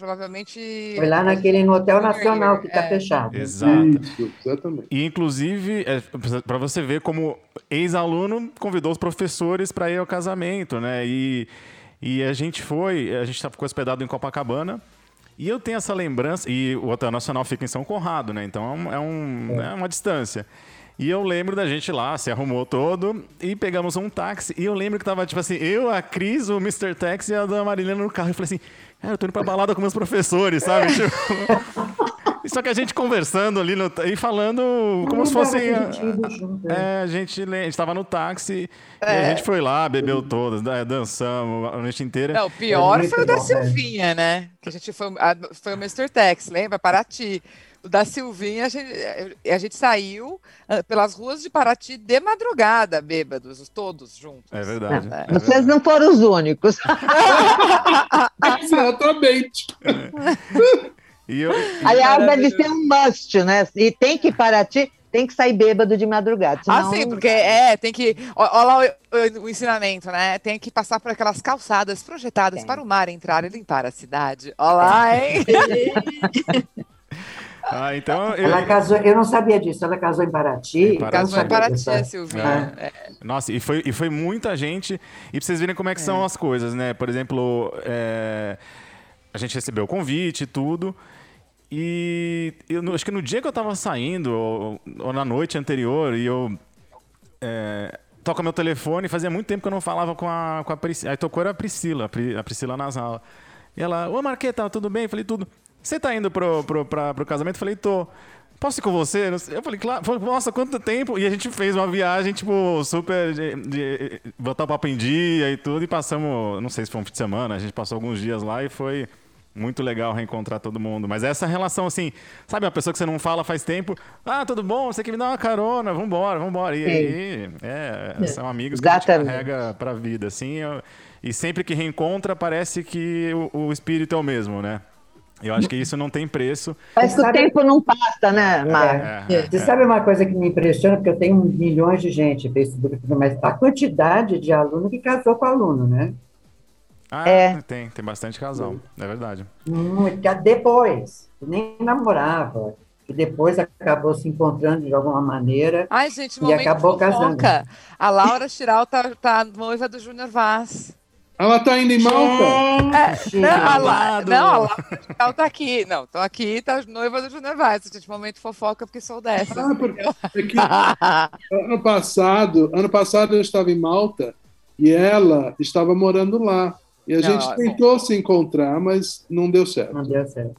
provavelmente. Foi lá naquele no Hotel Nacional que está é. fechado. Exato. Isso, exatamente. E inclusive, é, para você ver como ex-aluno convidou os professores para ir ao casamento, né? E, e a gente foi, a gente ficou hospedado em Copacabana. E eu tenho essa lembrança, e o Hotel Nacional fica em São Conrado, né? Então é, um, é, é uma distância. E eu lembro da gente lá, se arrumou todo e pegamos um táxi. E eu lembro que tava, tipo assim, eu, a Cris, o Mr. Taxi e a Dona Marilena no carro. Eu falei assim, é, eu tô indo pra balada com meus professores, sabe? tipo, só que a gente conversando ali no, e falando como se fosse. A, é, a gente, a gente tava no táxi é. e a é. gente foi lá, bebeu todas, né, dançamos a noite inteira. Não, o pior é foi o da Silvinha, né? Que a gente foi, a, foi o Mr. Tex, lembra? Paraty. O da Silvinha, a gente, a gente saiu ah, pelas ruas de Paraty de madrugada, bêbados, todos juntos. É verdade. Não, é vocês verdade. não foram os únicos. Exatamente. É. E eu, e Aliás, deve ser um must, né? E tem que Paraty tem que sair bêbado de madrugada. Senão... Ah, sim, porque é, tem que. Olha lá o, o, o, ensinamento, né? Tem que passar por aquelas calçadas projetadas tem. para o mar entrar e limpar a cidade. Olha lá, hein? Ah, então. Eu... Ela casou, eu não sabia disso, ela casou em Paraty. Em Paraty. Casou em Paraty, a Silvinha. É. É. Nossa, e foi, e foi muita gente. E pra vocês verem como é que são é. as coisas, né? Por exemplo, é, a gente recebeu o convite e tudo. E eu, acho que no dia que eu tava saindo, ou, ou na noite anterior, e eu. É, toca meu telefone, fazia muito tempo que eu não falava com a, com a Priscila. Aí tocou era a Priscila, a Priscila Nasal. E ela, ô Marqueta, tudo bem? Eu falei, tudo. Você tá indo pro, pro, pra, pro casamento? Eu falei, tô. Posso ir com você? Eu falei, claro. Nossa, quanto tempo? E a gente fez uma viagem, tipo, super. de, de botar o papo em dia e tudo. E passamos, não sei se foi um fim de semana, a gente passou alguns dias lá e foi muito legal reencontrar todo mundo. Mas essa relação, assim, sabe, uma pessoa que você não fala faz tempo, ah, tudo bom, você quer me dar uma carona, vambora, vambora. E aí, é, é, são amigos que a gente carrega pra vida, assim. Eu, e sempre que reencontra, parece que o, o espírito é o mesmo, né? Eu acho que isso não tem preço. Mas o tempo não passa, né, Mar? É, é, Você é. sabe uma coisa que me impressiona, porque eu tenho milhões de gente no Facebook, mas a quantidade de aluno que casou com aluno, né? Ah, é. tem, tem bastante razão, é verdade. Muito, depois, nem namorava, e depois acabou se encontrando de alguma maneira Ai, gente, e acabou fofoca. casando. A Laura Chiral tá, tá noiva do Júnior Vaz. Ela tá indo em Malta? É, não, a La, não, a Laura tá aqui. Não, tô aqui, tá noiva do Júnior Vaz. Gente, momento fofoca, porque sou dessa. Ah, porque, é que, ano passado, ano passado eu estava em Malta e ela estava morando lá. E a não, gente tentou se encontrar, mas não deu certo. Não deu certo.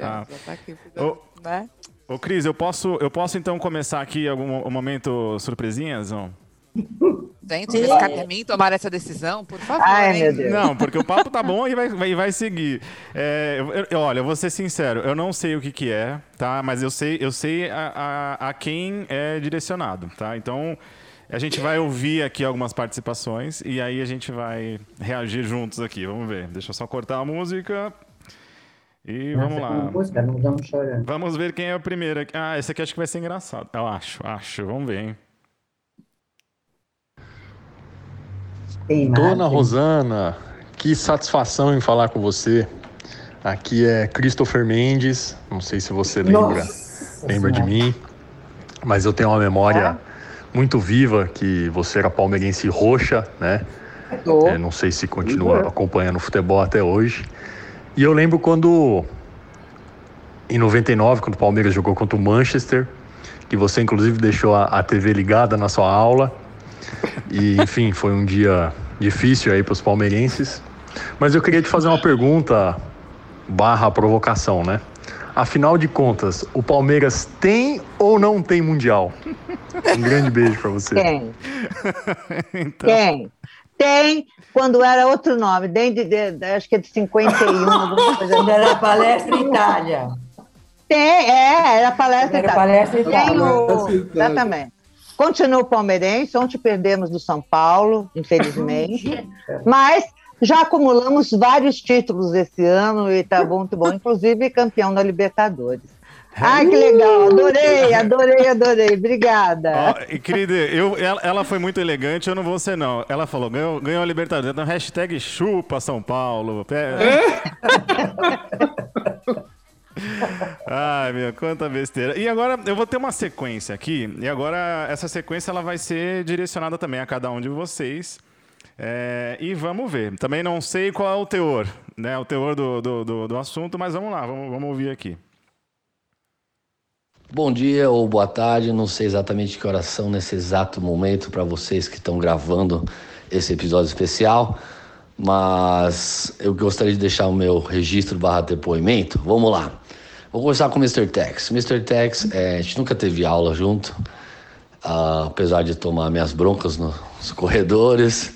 Ah. Tá aqui, ô, né? ô, Cris, eu posso, eu posso então começar aqui algum um momento surpresinhas? Não? Gente, mas cabe a mim tomar essa decisão, por favor. Ai, hein? meu Deus. Não, porque o papo tá bom e vai, vai, vai seguir. É, eu- eu- olha, eu vou ser sincero, eu não sei o que, que é, tá? Mas eu sei, eu sei a, a, a quem é direcionado, tá? Então, a gente vai ouvir aqui algumas participações e aí a gente vai reagir juntos aqui. Vamos ver. Deixa eu só cortar a música. E vamos Nossa, lá. música, não chorando. Vamos ver quem é o primeiro. aqui. Ah, esse aqui acho que vai ser engraçado. Eu acho, acho. Vamos ver, hein? Tem Dona? Rosana, que satisfação em falar com você. Aqui é Christopher Mendes, não sei se você lembra, Nossa lembra de mim, mas eu tenho uma memória muito viva que você era palmeirense roxa, né? É, não sei se continua acompanhando o futebol até hoje. E eu lembro quando, em 99, quando o Palmeiras jogou contra o Manchester, que você inclusive deixou a, a TV ligada na sua aula. E, enfim, foi um dia difícil aí para os palmeirenses. Mas eu queria te fazer uma pergunta barra provocação, né? Afinal de contas, o Palmeiras tem ou não tem Mundial? Um grande beijo para você. Tem, então, tem. Tem, quando era outro nome, desde, de, de- acho que é de 51, alguma coisa Quando assim. era palestra Itália. Tem, é, era palestra Era Itália. palestra Tem Itália. o- Palestra Itália. Exatamente. Continua o palmeirense, ontem perdemos do São Paulo, infelizmente, mas já acumulamos vários títulos esse ano e tá muito bom, inclusive campeão da Libertadores. Ai, que legal, adorei, adorei, adorei, obrigada. Ó, e, querida, eu, ela, ela foi muito elegante, eu não vou ser, não. Ela falou, ganhou, ganhou a Libertadores. Então, hashtag chupa São Paulo. Ai, meu, quanta besteira. E agora eu vou ter uma sequência aqui. E agora essa sequência ela vai ser direcionada também a cada um de vocês. É, e vamos ver. Também não sei qual é o teor, né? O teor do, do, do, do assunto, mas vamos lá, vamos, vamos ouvir aqui. Bom dia ou boa tarde, não sei exatamente que horas são nesse exato momento para vocês que estão gravando esse episódio especial, mas eu gostaria de deixar o meu registro barra depoimento. Vamos lá. Vou começar com o Mr. Tex. Mr. Tex, é, a gente nunca teve aula junto, ah, apesar de tomar minhas broncas nos corredores,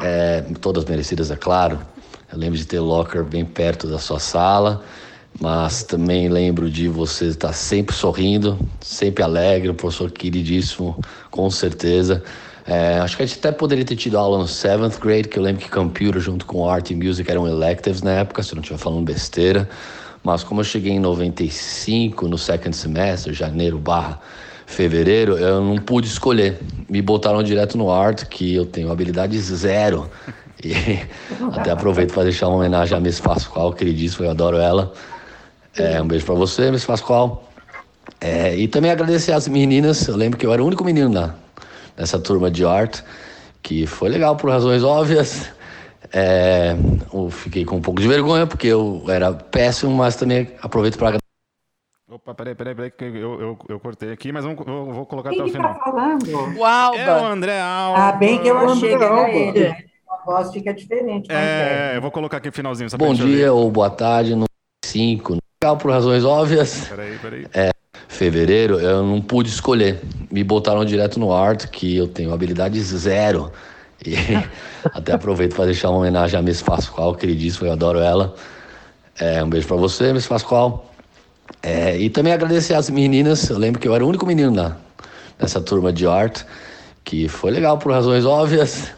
é, todas merecidas, é claro. Eu lembro de ter locker bem perto da sua sala, mas também lembro de você estar sempre sorrindo, sempre alegre, professor queridíssimo, com certeza. É, acho que a gente até poderia ter tido aula no 7th grade, que eu lembro que computer junto com art e music eram electives na época, se eu não estiver falando besteira. Mas como eu cheguei em 95, no second semester, janeiro barra fevereiro, eu não pude escolher. Me botaram direto no art, que eu tenho habilidade zero. E até aproveito para deixar uma homenagem à Miss Pascoal, queridíssima, eu adoro ela. É, um beijo para você, Miss Pascoal. É, e também agradecer às meninas, eu lembro que eu era o único menino na, nessa turma de art, que foi legal por razões óbvias. É, eu fiquei com um pouco de vergonha, porque eu era péssimo, mas também aproveito para Opa, peraí, peraí, peraí, que eu, eu, eu cortei aqui, mas vamos, eu vou colocar Quem até o que tá final. falando? O Alba. É o André Alba. Ah, bem que eu achei que era ele. A voz fica diferente. mas É, eu vou colocar aqui no finalzinho. Bom dia ou boa tarde, no 5, legal por razões óbvias. Peraí, peraí. fevereiro, eu não pude escolher. Me botaram direto no art, que eu tenho habilidade zero. E até aproveito para deixar uma homenagem à Miss Pascoal, queridíssima, eu adoro ela. É, um beijo para você, Miss Pascoal. É, e também agradecer às meninas, eu lembro que eu era o único menino na, nessa turma de art, que foi legal por razões óbvias.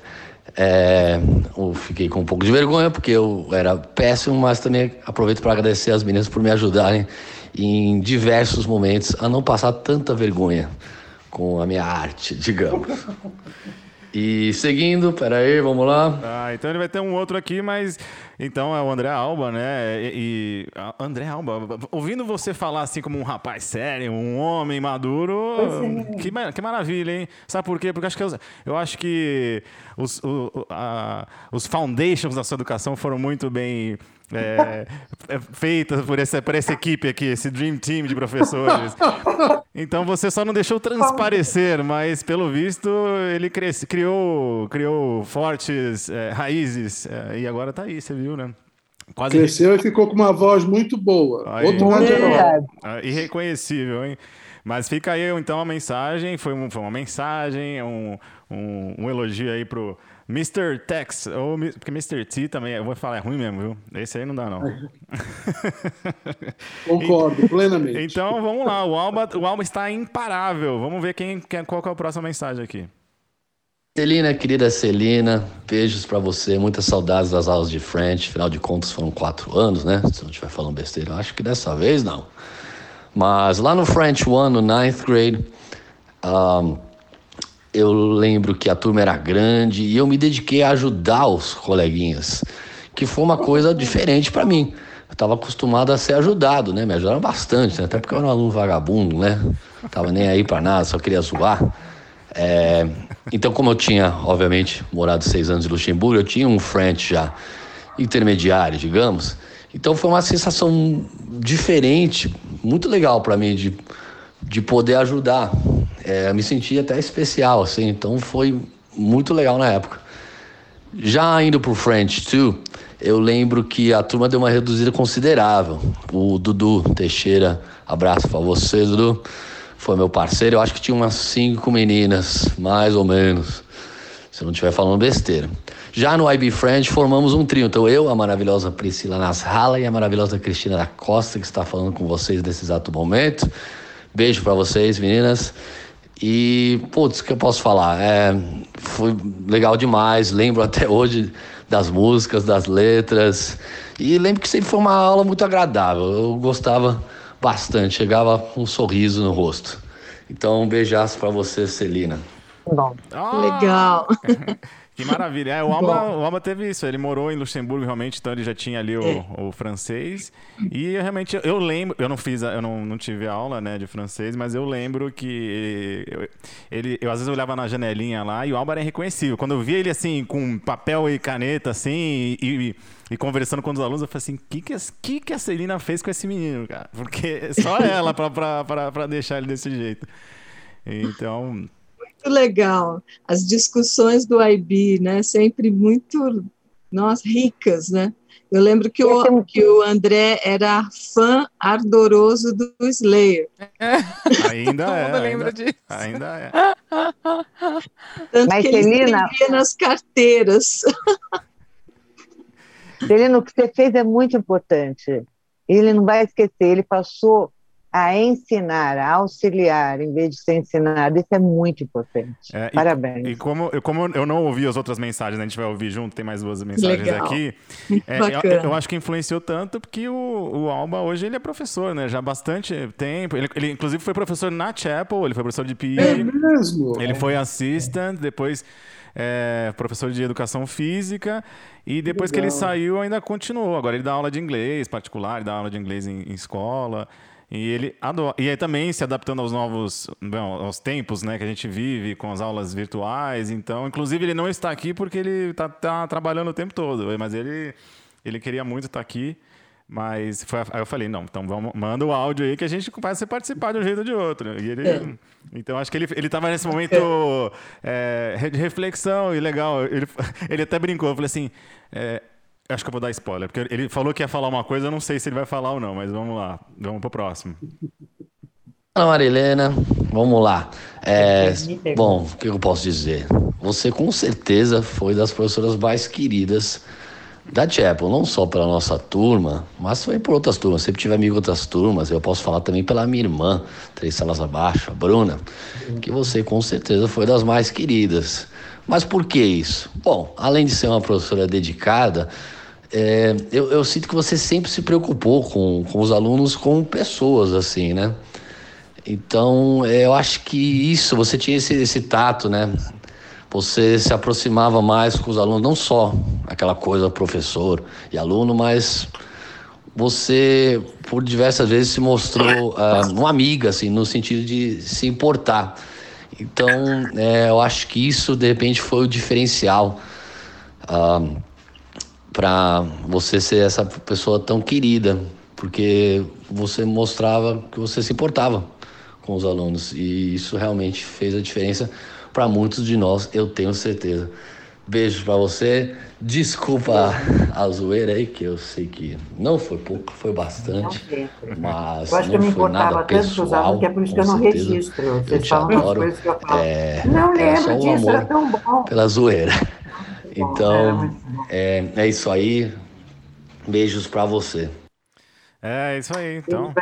É, eu fiquei com um pouco de vergonha, porque eu era péssimo, mas também aproveito para agradecer às meninas por me ajudarem em diversos momentos a não passar tanta vergonha com a minha arte, digamos. E seguindo, peraí, vamos lá. Ah, então ele vai ter um outro aqui, mas então é o André Alba, né? E, e- André Alba, ouvindo você falar assim como um rapaz sério, um homem maduro, que, ma- que maravilha, hein? Sabe por quê? Porque acho que eu, eu acho que os, o- o- a- os foundations da sua educação foram muito bem é, é, feitas por essa, por essa equipe aqui, esse dream team de professores. Então você só não deixou transparecer, mas pelo visto ele cresce, criou, criou fortes é, raízes é, e agora tá aí, você viu, né? Quase Cresceu e ficou com uma voz muito boa. Aí. Outro ah, irreconhecível, hein? Mas fica aí então a mensagem, foi, um, foi uma mensagem, um, um, um elogio aí pro Mr. Tex, ou porque Mr. T também, eu vou falar, é ruim mesmo, viu? Esse aí não dá, não. Concordo, plenamente. Então vamos lá, o Alba, o Alba está imparável. Vamos ver quem, qual é a próxima mensagem aqui. Celina, querida Celina, beijos para você, muitas saudades das aulas de French, afinal de contas foram quatro anos, né? Se não estiver falando besteira, acho que dessa vez não. Mas lá no French One, no ninth grade, um, eu lembro que a turma era grande e eu me dediquei a ajudar os coleguinhas, que foi uma coisa diferente para mim. Eu estava acostumado a ser ajudado, né? Me ajudaram bastante, né? até porque eu era um aluno vagabundo, né? Tava nem aí para nada, só queria zoar. É, então, como eu tinha, obviamente, morado seis anos em Luxemburgo, eu tinha um French já intermediário, digamos. Então, foi uma sensação diferente, muito legal para mim de, de poder ajudar. É, me senti até especial, assim. Então, foi muito legal na época. Já indo pro French 2, eu lembro que a turma deu uma reduzida considerável. O Dudu Teixeira, abraço para você, Dudu foi meu parceiro. Eu acho que tinha umas cinco meninas, mais ou menos, se eu não estiver falando besteira. Já no IB French formamos um trio. Então eu, a maravilhosa Priscila Nasralla e a maravilhosa Cristina da Costa, que está falando com vocês nesse exato momento. Beijo para vocês, meninas. E, putz, o que eu posso falar? É, foi legal demais. Lembro até hoje das músicas, das letras. E lembro que sempre foi uma aula muito agradável. Eu gostava bastante, chegava com um sorriso no rosto. Então, um beijaço para você, Celina. Bom. Oh, Legal. Que maravilha. É, o, Alba, o Alba teve isso. Ele morou em Luxemburgo, realmente, então ele já tinha ali o, é. o francês. E realmente, eu lembro, eu não fiz, eu não, não tive aula né, de francês, mas eu lembro que eu, ele, eu às vezes olhava na janelinha lá e o Alba era irreconhecível. Quando eu via ele assim, com papel e caneta, assim, e, e conversando com os alunos, eu falei assim: o que, que, que, que a Celina fez com esse menino, cara? Porque só ela para deixar ele desse jeito. Então muito legal. As discussões do IB, né? Sempre muito, nós ricas, né? Eu lembro que o, que o André era fã ardoroso do Slayer. Ainda é. Todo lembra ainda, disso. Ainda é. Tanto Mas, que ele Celina... nas carteiras. Celina, o que você fez é muito importante. Ele não vai esquecer, ele passou a ensinar, a auxiliar, em vez de ser ensinado. Isso é muito importante. É, Parabéns. E, e, como, eu, como eu não ouvi as outras mensagens, né, a gente vai ouvir junto, tem mais duas mensagens Legal. aqui. É, eu, eu, acho que influenciou tanto porque o, o Alba hoje ele é professor, né? Já há bastante tempo. Ele, ele inclusive foi professor na Chapel, ele foi professor de PI. É mesmo? Ele foi assistant, depois é, professor de educação física, e depois Legal. que ele saiu, ainda continuou. Agora ele dá aula de inglês particular, dá aula de inglês em, em escola. E ele adora. E aí também se adaptando aos novos, bom, aos tempos, né, que a gente vive com as aulas virtuais. Então, inclusive ele não está aqui porque ele está tá trabalhando o tempo todo, mas ele ele queria muito estar aqui. Mas foi, aí eu falei, não, então vamos, manda o áudio aí que a gente vai se participar de um jeito ou de outro. E ele, é. Então acho que ele ele estava nesse momento é, de reflexão e legal. Ele, ele até brincou, eu falei assim, é, Acho que eu vou dar spoiler, porque ele falou que ia falar uma coisa, eu não sei se ele vai falar ou não, mas vamos lá, vamos pro próximo. Fala Marilena, vamos lá. É, bom, o que eu posso dizer? Você com certeza foi das professoras mais queridas da Chapel, não só pela nossa turma, mas também por outras turmas. Sempre tive amigo outras turmas, eu posso falar também pela minha irmã, três salas abaixo, a Bruna, que você com certeza foi das mais queridas. Mas por que isso? Bom, além de ser uma professora dedicada, é, eu, eu, sinto que você sempre se preocupou com, com os alunos como pessoas, assim, né? Então, é, eu acho que isso, você tinha esse, esse tato, né? Você se aproximava mais com os alunos, não só aquela coisa professor e aluno, mas você, por diversas vezes, se mostrou uh, uma amiga, assim, no sentido de se importar. Então, é, eu acho que isso, de repente, foi o diferencial. Uh, para você ser essa pessoa tão querida, porque você mostrava que você se importava com os alunos e isso realmente fez a diferença para muitos de nós, eu tenho certeza. Beijo pra você. Desculpa a zoeira aí, que eu sei que não foi pouco, foi bastante. Mas eu acho que eu me importava tanto alunos, que é por isso que eu não certeza. registro. Vocês Eu te falam adoro. coisas que eu falo. É, não só lembro disso, era tão bom. pela zoeira. Então, é, é isso aí. Beijos pra você. É, isso aí, então.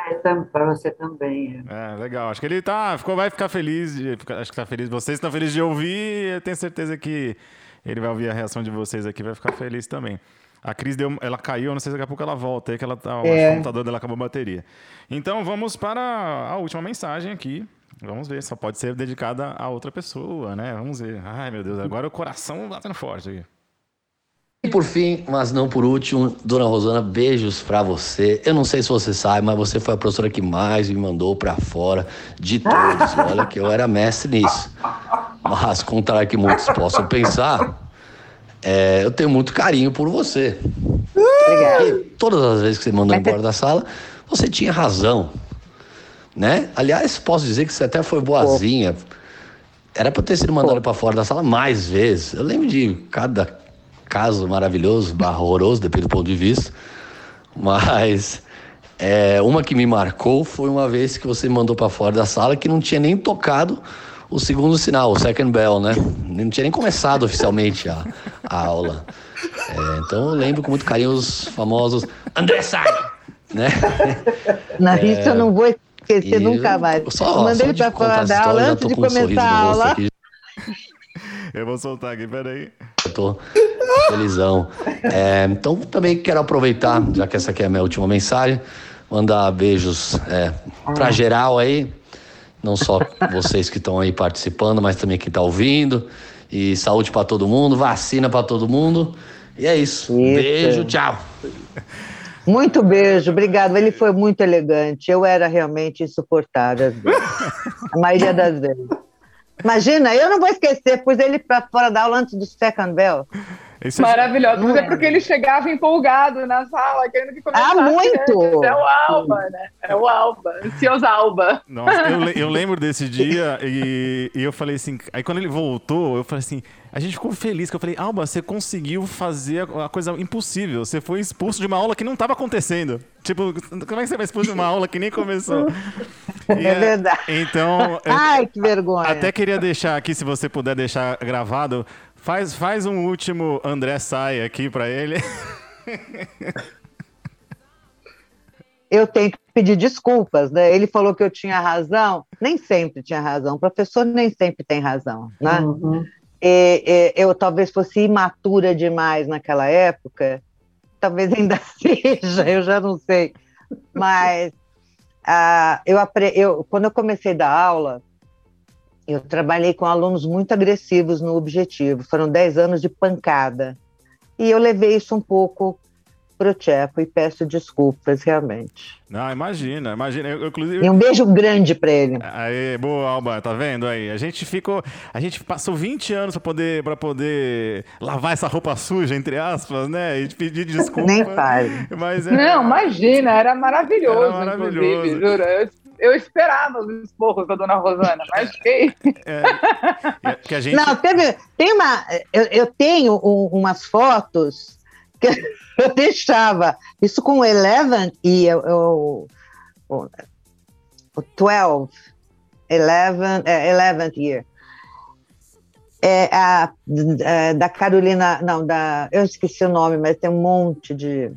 Para você também. É, legal. Acho que ele tá, ficou, vai ficar feliz. de- acho que tá feliz. Vocês estão felizes de ouvir. Eu tenho certeza que ele vai ouvir a reação de vocês aqui, vai ficar feliz também. A Cris deu, ela caiu, não sei se daqui a pouco ela volta, aí que ela tá, É. o computador dela acabou a bateria. Então vamos para a última mensagem aqui. Vamos ver, só pode ser dedicada a outra pessoa, né? Vamos ver. Ai, meu Deus, agora o coração batendo forte aqui. E por fim, mas não por último, Dona Rosana, beijos pra você. Eu não sei se você sabe, mas você foi a professora que mais me mandou pra fora de todos. Olha que eu era mestre nisso. Mas, contrário que muitos possam pensar, é, eu tenho muito carinho por você. Porque todas as vezes que você mandou embora da sala, você tinha razão. Né? Aliás, posso dizer que você até foi boazinha. Era pra eu ter sido mandado pra fora da sala mais vezes. Eu lembro de cada caso maravilhoso, barra horroroso, depende do ponto de vista. Mas é, uma que me marcou foi uma vez que você me mandou pra fora da sala que não tinha nem tocado o segundo sinal, o second bell, né? Não tinha nem começado oficialmente a, a aula. É, então eu lembro com muito carinho os famosos André sai! Né? Não, É, isso eu não vou esquecer nunca mais. só- mandei contar fora da aula antes de começar a aula. Eu vou soltar aqui, peraí. Eu tô felizão. É, então também quero aproveitar, já que essa aqui é a minha última mensagem, mandar beijos é, pra geral aí. Não só vocês que estão aí participando, mas também quem tá ouvindo. E saúde pra todo mundo, vacina pra todo mundo. E é isso. Beijo, tchau. Muito beijo, obrigado. Ele foi muito elegante. Eu era realmente insuportável às vezes. A maioria das vezes. Imagina, eu não vou esquecer, pus ele para fora da aula antes do second bell. Maravilhoso. Mas é Não porque ele chegava empolgado na sala, querendo que começasse. Ah, muito! antes. É o Alba, né? É o Alba. Ansioso Alba. Nossa, eu, eu lembro desse dia e, e eu falei assim. Aí quando ele voltou, eu falei assim. A gente ficou feliz, que eu falei, Alba, você conseguiu fazer a coisa impossível. Você foi expulso de uma aula que não estava acontecendo. Tipo, como é que você vai expulso de uma aula que nem começou? E, É verdade. Então. eu- Ai, que vergonha. Até queria deixar aqui, se você puder deixar gravado, faz, faz um último André Sai aqui pra ele. Eu tenho que pedir desculpas, né? Ele falou que eu tinha razão. Nem sempre tinha razão. O professor nem sempre tem razão, né? E- e eu talvez fosse imatura demais naquela época, talvez ainda seja, eu já não sei. Mas ah, eu, eu, quando eu comecei a dar aula, eu trabalhei com alunos muito agressivos no objetivo. Foram 10 anos de pancada. E eu levei isso um pouco para o Tcheco e peço desculpas, realmente. Não, imagina, imagina. Eu, eu, inclusive, E um beijo grande para ele. Aí, boa, Alba, tá vendo aí? A gente ficou. A gente passou 20 anos pra poder, pra poder lavar essa roupa suja, entre aspas, né? E pedir desculpa. Nem fale. Mas é, Não, imagina, era maravilhoso, Era maravilhoso. inclusive, juro. Eu, eu esperava os esporros da dona Rosana, mas fiquei. é que a gente. Não, teve, tem uma. Eu, eu tenho um- umas fotos que eu deixava. Isso com o Eleven e o, o, o, o 12, Eleven, é, Eleventh year. É, a, é, da Carolina, não, da, eu esqueci o nome, mas tem um monte de.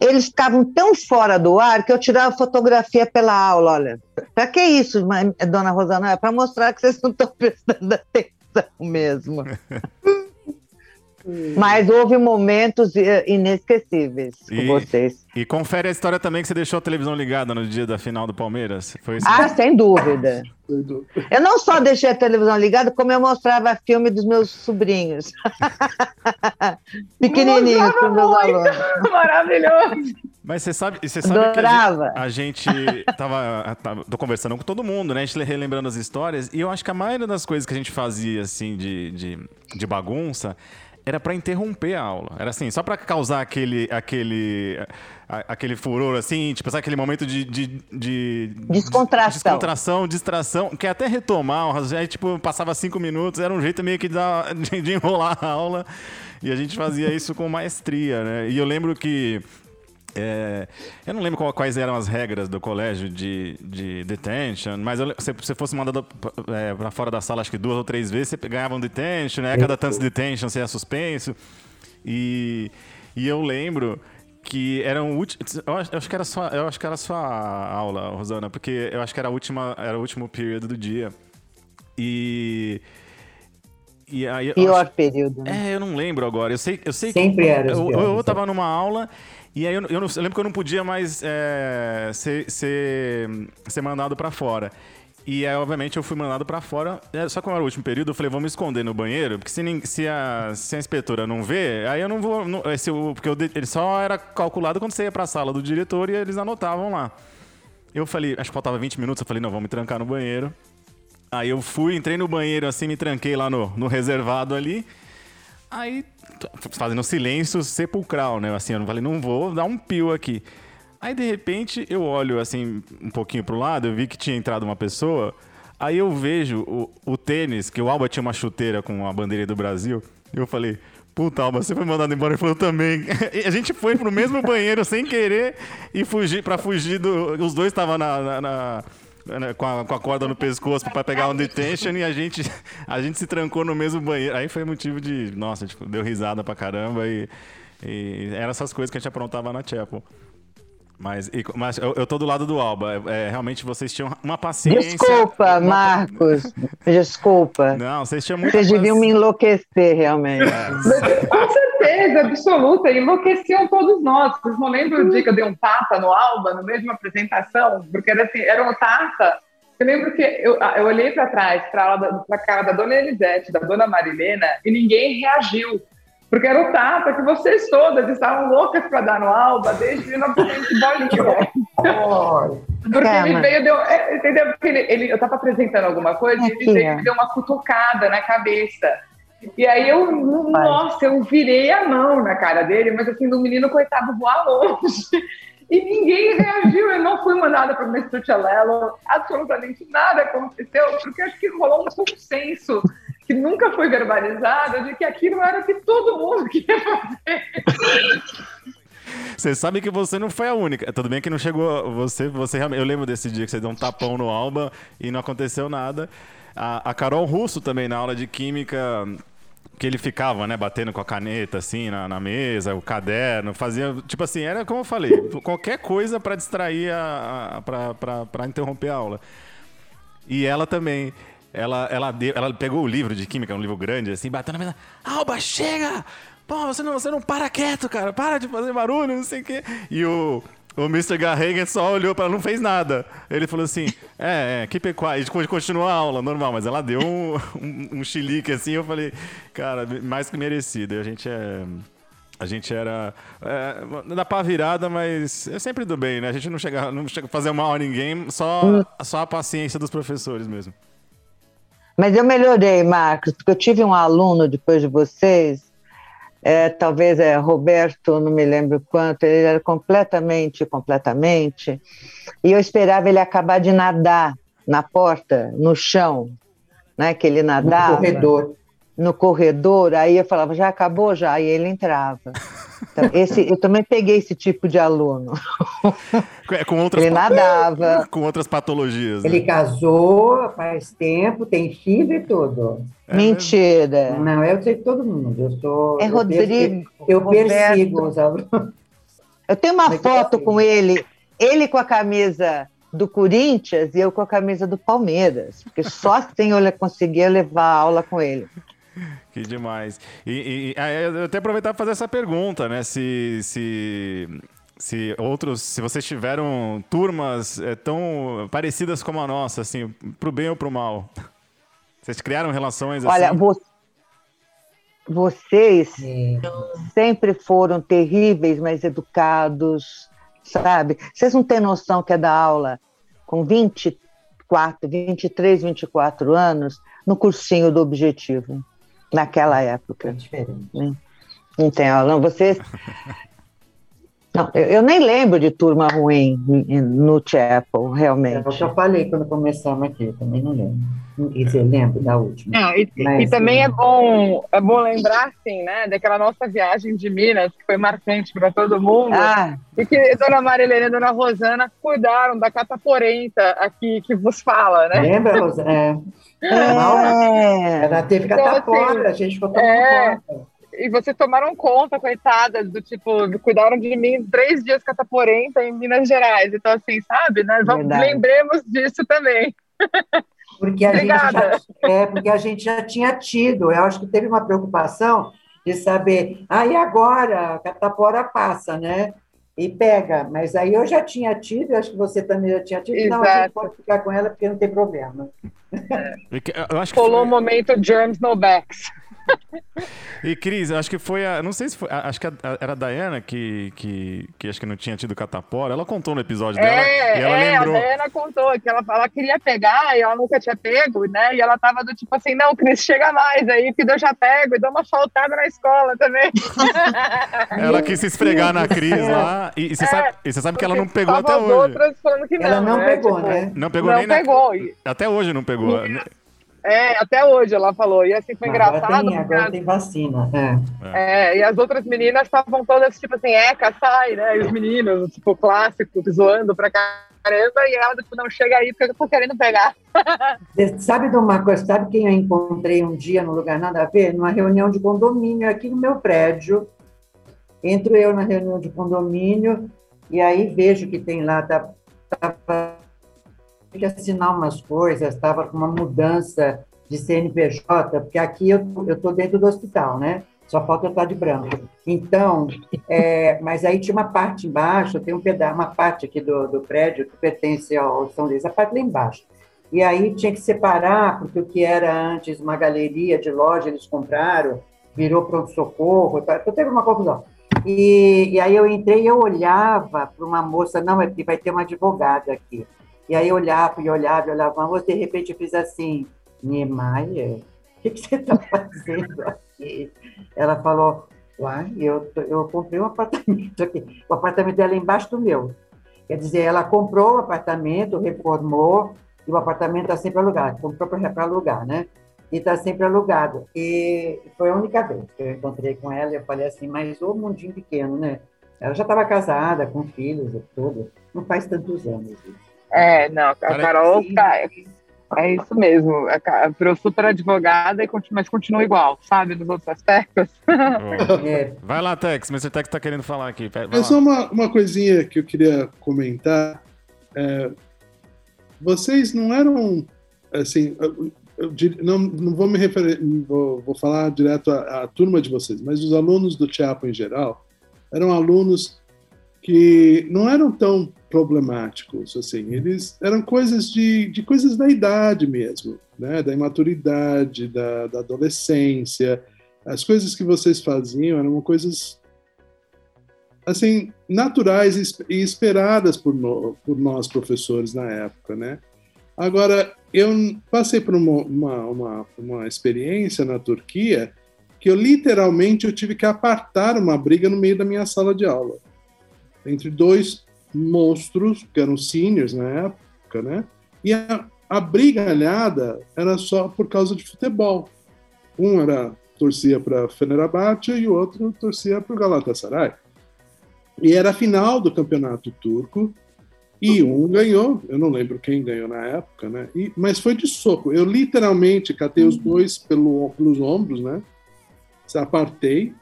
Eles ficavam tão fora do ar que eu tirava fotografia pela aula. Olha, para que isso, dona Rosana? É para mostrar que vocês não estão prestando atenção mesmo. Mas houve momentos eh, inesquecíveis com E, vocês. e confere a história também que você deixou a televisão ligada no dia da final do Palmeiras. Foi isso? Ah, sem dúvida. Eu não só deixei a televisão ligada, como eu mostrava filme dos meus sobrinhos. Pequenininhos para meus alunos. Maravilhoso. Mas você sabe, você sabe que a gente, a gente tava, tava- tô conversando com todo mundo, né? A gente relembrando as histórias, e eu acho que a maioria das coisas que a gente fazia, assim, de, de, de bagunça, era para interromper a aula. Era assim, só para causar aquele, aquele, aquele furor, assim, tipo, sabe, aquele momento de, de, de descontração. descontração, distração, que até retomar, aí, tipo, passava cinco minutos, era um jeito meio que de, de enrolar a aula. E a gente fazia isso com maestria, né? E eu lembro que é, eu não lembro quais eram as regras do colégio de, de detention, mas eu, se você fosse mandado é, para fora da sala, acho que duas ou três vezes, você ganhava um detention, né? A cada tantos detention você ia suspenso. E, e eu lembro que era um último. Eu acho que era só, eu acho que era só a aula, Rosana, porque eu acho que era a última, era o último período do dia. E e aí, Pior acho, período. Né? É, eu não lembro agora. Eu sei, eu sei Sempre que era. Eu, eu, eu tava numa aula e aí eu, eu, não, eu lembro que eu não podia mais é, ser, ser, ser mandado para fora. E aí, obviamente, eu fui mandado para fora. É, só que era o último período, eu falei, me esconder no banheiro, porque se, se, a, se a inspetora não vê, aí eu não vou. Não, esse, porque eu, ele só era calculado quando você ia para a sala do diretor e eles anotavam lá. Eu falei, acho que faltava 20 minutos, eu falei, não, vou me trancar no banheiro. Aí eu fui, entrei no banheiro assim, me tranquei lá no, no reservado ali. Aí, fazendo silêncio sepulcral, né? Assim, eu falei, não vou dar um pio aqui. Aí, de repente, eu olho assim um pouquinho pro lado, eu vi que tinha entrado uma pessoa. Aí eu vejo o, o tênis, que o Alba tinha uma chuteira com a bandeira do Brasil. Eu falei, puta, Alba, você foi mandado embora? Ele falou, também. A gente foi pro mesmo banheiro sem querer e fugir, pra fugir do. Os dois estavam na, na, na com, a, com a corda no pescoço para pegar um detention e a gente, a gente se trancou no mesmo banheiro. Aí foi motivo de, nossa, tipo, deu risada pra caramba e, e eram essas coisas que a gente aprontava na Chapel. Mas, e, mas eu, eu tô do lado do Alba. É, é realmente vocês tinham uma paciência. Desculpa, uma... Marcos. Desculpa. Não, vocês tinham muito. Vocês deviam me enlouquecer, realmente. É. Certeza, absoluta. Enlouqueciam todos nós. Vocês não lembram o dia que eu dei um tapa no Alba, no meio de uma apresentação? Porque era assim, era um tapa. Eu lembro que eu, eu olhei para trás, para a cara da dona Elisete, da dona Marilena, e ninguém reagiu. Porque era o tapa que vocês todas estavam loucas para dar no Alba desde 1900 bolinha. Porque ele veio, deu, é, entendeu? Porque ele, ele, eu estava apresentando alguma coisa e ele veio, deu uma cutucada na cabeça. E aí eu, nossa, eu virei a mão na cara dele, mas assim, do menino coitado voar longe. E ninguém reagiu, eu não fui mandada para o Mr. Chalelo, absolutamente nada aconteceu, porque acho que rolou um consenso que nunca foi verbalizada de que aquilo era o que todo mundo queria fazer. Você sabe que você não foi a única. Tudo bem que não chegou. Você, você realmente. Eu lembro desse dia que você deu um tapão no Alba e não aconteceu nada. A, a Carol Russo também, na aula de química, que ele ficava, né, batendo com a caneta assim na, na mesa, o caderno, fazia. Tipo assim, era como eu falei, qualquer coisa para distrair, a, a, para interromper a aula. E ela também ela, ela, ela pegou o livro de química, um livro grande, assim, bateu na mesa. Alba, chega! Pô, você não, você não para quieto, cara. Para de fazer barulho, não sei o quê. E o, o Mr. Garregan só olhou para ela, não fez nada. Ele falou assim: é, é, que pecuária. E continuou a aula, normal, mas ela deu um, um, um chilique assim. Eu falei, cara, mais que merecido. E a gente é. A gente era. É, dá pra virada, mas é sempre do bem, né? A gente não chega, não chega a fazer mal a ninguém, só, só a paciência dos professores mesmo. Mas eu melhorei, Marcos, porque eu tive um aluno depois de vocês, é, talvez é Roberto, não me lembro quanto, ele era completamente, completamente, e eu esperava ele acabar de nadar na porta, no chão, né, que ele nadava. No corredor no corredor, aí eu falava, já acabou já, aí ele entrava. Então, esse, eu também peguei esse tipo de aluno. É, com outras ele nadava. Com outras patologias. Né? Ele casou faz tempo, tem filho e tudo. É Mentira. Não, eu sei todo mundo. Eu sou. É Rodrigo. Eu, eu persigo os alunos. Eu tenho uma foto com ele, ele com a camisa do Corinthians e eu com a camisa do Palmeiras, porque só assim eu conseguia levar a aula com ele. Que demais. E, e, eu até aproveitar para fazer essa pergunta, né? Se, se, se outros, se vocês tiveram turmas é, tão parecidas como a nossa, assim, pro bem ou pro mal. Vocês criaram relações assim? Olha, vo vocês Sim. sempre foram terríveis, mas educados, sabe? Vocês não têm noção que é da aula com 24, 23, 24 anos no cursinho do Objetivo. Naquela época. É diferente. Né? Aula, não. Vocês. Não, eu, eu, nem lembro de turma ruim no Chapel, realmente. Eu já falei quando começamos aqui, também não lembro. E você lembra da última? Não, e, Mas, e, também é bom, é bom lembrar, assim, né, daquela nossa viagem de Minas, que foi marcante para todo mundo. Ah. E que Dona Marilene e Dona Rosana cuidaram da cataporenta aqui que vos fala, né? Lembra, Rosana? É. É. Ela teve então, catapora, assim, a gente ficou é, conta. E vocês tomaram conta, coitadas, do tipo, cuidaram de mim três dias cataporenta em Minas Gerais. Então, assim, sabe, né? Vamos, lembremos disso também. Porque a, gente já, é, porque a gente já tinha tido, eu acho que teve uma preocupação de saber, ah, e agora? A catapora passa, né? E pega, mas aí eu já tinha tido, eu acho que você também já tinha tido, Exato. não, a gente pode ficar com ela porque não tem problema. É. Eu acho que Rolou o foi... um momento Germs No Backs. E Cris, acho que foi a. Não sei se foi. Acho que era a Diana que, que, que acho que não tinha tido catapora. Ela contou no episódio dela. É, e ela é, lembrou. a Diana contou que ela, ela queria pegar e ela nunca tinha pego, né? E ela tava do tipo assim: não, Cris, chega mais aí, que eu já pego e dou uma faltada na escola também. ela quis se esfregar na Cris lá. E, e, você, é, sabe, e você sabe que ela não pegou até hoje. outras falando que não. Ela não né? pegou, tipo, né? Não pegou não nem pegou. Na... Até hoje não pegou. É, até hoje ela falou. E assim foi agora engraçado. Tem, agora tem vacina. É. é. e as outras meninas estavam todas tipo assim, Eca, sai, né? E os meninos, tipo, clássico, zoando pra caramba. E ela, tipo, não chega aí porque eu tô querendo pegar. sabe de uma coisa? Sabe quem eu encontrei um dia no lugar nada a ver? Numa reunião de condomínio aqui no meu prédio. Entro eu na reunião de condomínio e aí vejo que tem lá, tá, tava que assinar umas coisas, estava com uma mudança de CNPJ, porque aqui eu estou dentro do hospital, né? Só falta eu estar de branco. Então, é, mas aí tinha uma parte embaixo, tem um pedaço, uma parte aqui do, do prédio que pertence ao São Luís, a parte lá embaixo. E aí tinha que separar, porque o que era antes uma galeria de loja, eles compraram, virou pronto-socorro, tá? então teve uma confusão. E, e aí eu entrei e eu olhava para uma moça, não, é que vai ter uma advogada aqui. E aí eu olhava e olhava e olhava, mas de repente eu fiz assim, Niemeyer, o que, que você está fazendo aqui? Ela falou, uai, eu, eu comprei um apartamento aqui. O apartamento dela é embaixo do meu. Quer dizer, ela comprou o apartamento, reformou, e o apartamento está sempre alugado. Comprou para alugar, né? E está sempre alugado. E foi a única vez que eu encontrei com ela e eu falei assim, mas o mundinho pequeno, né? Ela já estava casada, com filhos e tudo. Não faz tantos anos isso. É, não, a Carol tá, é isso mesmo. Virou super advogada, mas continua igual, sabe, nos outros aspectos. É. Vai lá, Tex, Mr. Tex tá querendo falar aqui. é só uma, uma coisinha que eu queria comentar. É, vocês não eram, assim, eu, eu, não, não vou me referir, vou, vou falar direto à, à turma de vocês, mas os alunos do Teatro em geral eram alunos que não eram tão problemáticos, assim, eles eram coisas de, de coisas da idade mesmo, né, da imaturidade, da, da adolescência, as coisas que vocês faziam eram coisas assim naturais e esperadas por, no, por nós professores na época, né? Agora eu passei por uma, uma, uma, uma experiência na Turquia que eu literalmente eu tive que apartar uma briga no meio da minha sala de aula entre dois monstros, que eram seniors na época, né? E a, a brigalhada era só por causa de futebol. Um era torcia para Fenerbahçe e o outro torcia para o Galatasaray. E era a final do campeonato turco e um ganhou, eu não lembro quem ganhou na época, né? E, mas foi de soco. Eu literalmente catei os dois pelo, pelos ombros, né? Apartei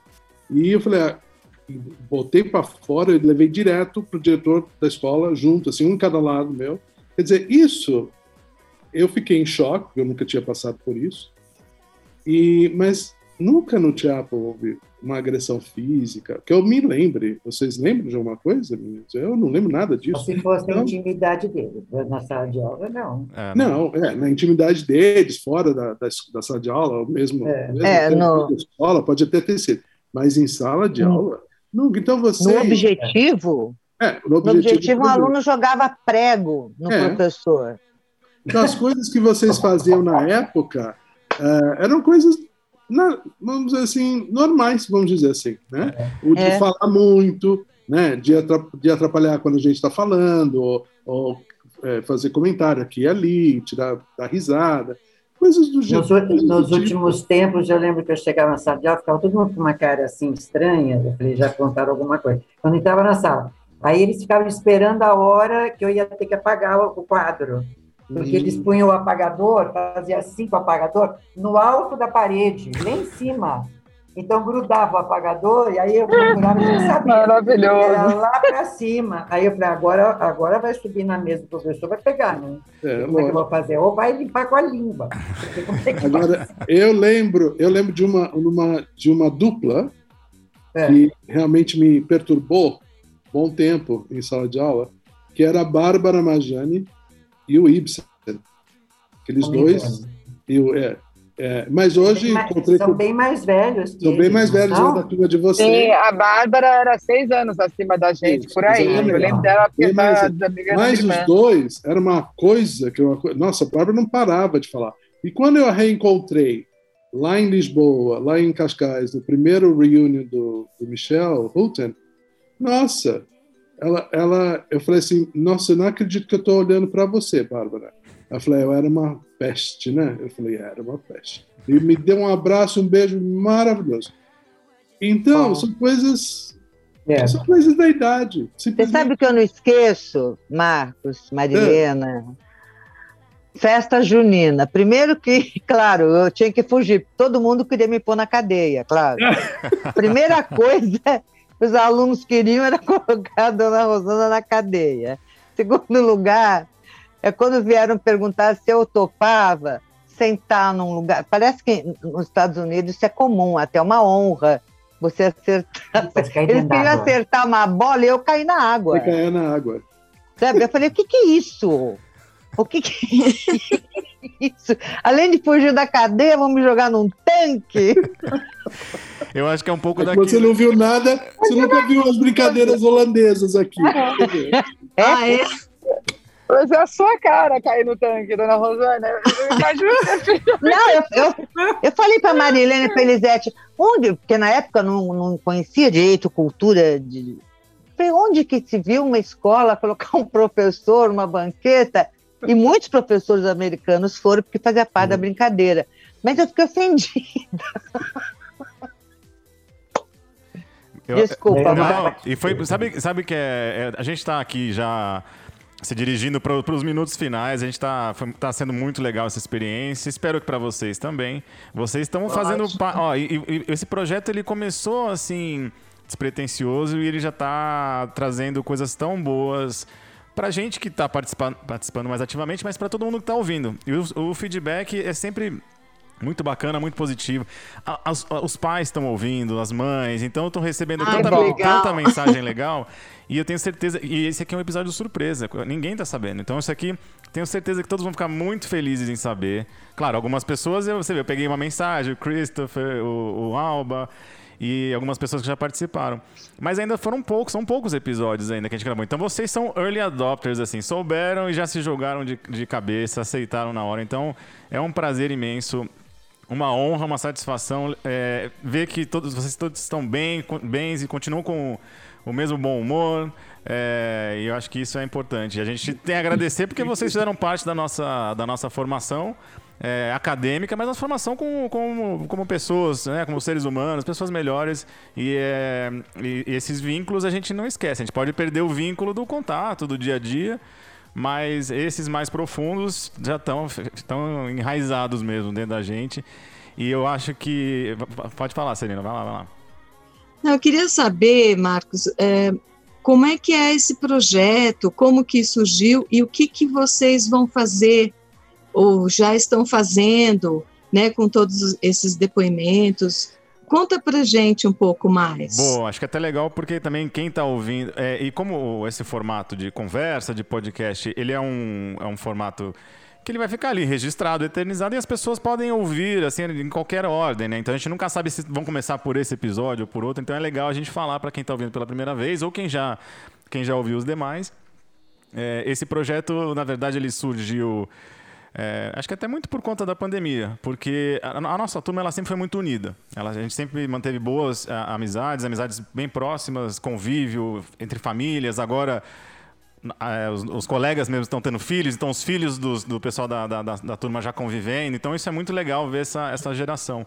e eu falei, ah, botei para fora e levei direto para o diretor da escola, junto, assim, um em cada lado meu. Quer dizer, isso eu fiquei em choque, eu nunca tinha passado por isso. E, mas nunca no teatro houve uma agressão física, que eu me lembre. Vocês lembram de alguma coisa? Eu não lembro nada disso. Se fosse então, na intimidade deles, na sala de aula, não. É, não, é, na intimidade deles, fora da, da, da sala de aula, ou mesmo, é. mesmo é, no... escola, pode até ter sido. Mas em sala de hum. aula, Nunca. Então você. No objetivo? É, no objetivo, no objetivo um aluno jogava prego no é. professor. Então, as coisas que vocês faziam na época uh, eram coisas na, vamos dizer assim, normais, vamos dizer assim, né? É. O de É. falar muito, né? De atrapalhar quando a gente está falando, ou, ou, é, fazer comentário aqui e ali, tirar dar risada, coisas do Nos, jeito. u- nos tipo. últimos tempos, eu lembro que eu chegava na sala de aula, ficava todo mundo com uma cara assim estranha. Eu falei, já contaram alguma coisa. Quando entrava na sala, aí eles ficavam esperando a hora que eu ia ter que apagar o quadro. Porque eles punham o apagador, fazia assim com o apagador, no alto da parede, lá em cima. Então grudava o apagador e aí eu procurava e não sabia. Maravilhoso. Era lá para cima. Aí eu falei, agora, agora vai subir na mesa do professor, vai pegar, né? É, Como é que eu vou fazer? Ou vai limpar com a língua. É Agora, eu lembro, eu lembro de uma, uma, de uma dupla É. que realmente me perturbou bom tempo em sala de aula, que era a Bárbara Majani e o Ibsen. Aqueles dois. E o, é, é, mas hoje Bem mais- encontrei são com, bem mais velhos. que são bem eles, mais não velhos né, da turma de Sim, vocês. a Bárbara era seis anos acima da gente, Isso, por aí. exatamente. Eu lembro dela porque Bem mais- tá das amigas da Mas minha os dois era uma coisa que uma nossa, a Bárbara não parava de falar. E quando eu a reencontrei lá em Lisboa, lá em Cascais, no primeiro reunion do, do Michel Houghton, nossa, ela, ela, eu falei assim, nossa, eu não acredito que eu estou olhando para você, Bárbara. Ela falou, eu era uma peste, né? Eu falei, era uma peste. E me deu um abraço, um beijo maravilhoso. Então, Bom. são coisas, É. são coisas da idade. Você sabe o que eu não esqueço, Marcos, Marilena? Festa junina. Primeiro que, claro, eu tinha que fugir. Todo mundo queria me pôr na cadeia, claro. Primeira coisa que os alunos queriam era colocar a dona Rosana na cadeia. Segundo lugar, é quando vieram perguntar se eu topava sentar num lugar. Parece que nos Estados Unidos isso é comum, até uma honra. Você acertar. Eles queriam acertar uma bola e eu caí na água. Você cair na água. Sabe? Eu falei, o que, que é isso? O que, que é isso? Além de fugir da cadeia, vão me jogar num tanque? Eu acho que é um pouco É daquilo. Você não viu nada, você nunca viu as brincadeiras holandesas aqui. Ah, é? Mas é a sua cara cair no tanque, dona Rosana. Eu Não, eu, eu, eu falei para Marilene Felizete, onde, porque na época eu não, não conhecia direito cultura de. Falei, onde que se viu uma escola colocar um professor, uma banqueta? E muitos professores americanos foram porque fazia parte da brincadeira. Mas eu fiquei ofendida. Eu- Desculpa, Não, Marcos. e foi, sabe, sabe que é, é- a gente está aqui já se dirigindo para os minutos finais. A gente está tá sendo muito legal essa experiência. Espero que para vocês também. Vocês estão fazendo, ó, e- e esse projeto ele começou assim despretensioso e ele já está trazendo coisas tão boas para gente que está participando, participando mais ativamente, mas para todo mundo que está ouvindo. E o, o feedback é sempre muito bacana, muito positivo. As- os pais estão ouvindo, as mães, então estão recebendo Ai, tanta, tanta mensagem legal. E eu tenho certeza. E esse aqui é um episódio surpresa, ninguém tá sabendo. Então, isso aqui, tenho certeza que todos vão ficar muito felizes em saber. Claro, algumas pessoas, eu, você vê, eu peguei uma mensagem, o Christopher, o, o Alba. E algumas pessoas que já participaram. Mas ainda foram poucos, são poucos episódios ainda que a gente gravou. Então vocês são early adopters, assim, souberam e já se jogaram de, de cabeça, aceitaram na hora. Então é um prazer imenso uma honra, uma satisfação é, ver que todos vocês todos estão bem, com- bens e continuam com o mesmo bom humor. é, e eu acho que isso é importante. A gente tem a agradecer porque vocês fizeram parte da nossa, da nossa formação é, acadêmica, mas nossa formação como, como, como pessoas, né, como seres humanos, pessoas melhores. E, é, e- e esses vínculos a gente não esquece. A gente pode perder o vínculo do contato, do dia a dia. Mas esses mais profundos já estão enraizados mesmo dentro da gente. E eu acho que. Pode falar, Celina, vai lá, vai lá. Não, eu queria saber, Marcos, é, como é que é esse projeto, como que surgiu e o que, que vocês vão fazer ou já estão fazendo, né, com todos esses depoimentos. Conta pra gente um pouco mais. Boa, acho que é até legal porque também quem está ouvindo. é, e como esse formato de conversa, de podcast, ele é um, é um formato que ele vai ficar ali registrado, eternizado, e as pessoas podem ouvir assim em qualquer ordem, né? Então a gente nunca sabe se vão começar por esse episódio ou por outro, então é legal a gente falar para quem está ouvindo pela primeira vez ou quem já, quem já ouviu os demais. É, esse projeto, na verdade, ele surgiu É, acho que até muito por conta da pandemia, porque a, a, nossa turma ela sempre foi muito unida. Ela, a gente sempre manteve boas a, amizades, amizades bem próximas, convívio entre famílias. Agora, a, os, os, colegas mesmo estão tendo filhos, então os filhos dos, do pessoal da, da, da, da, turma já convivendo. Então, isso é muito legal ver essa, essa geração.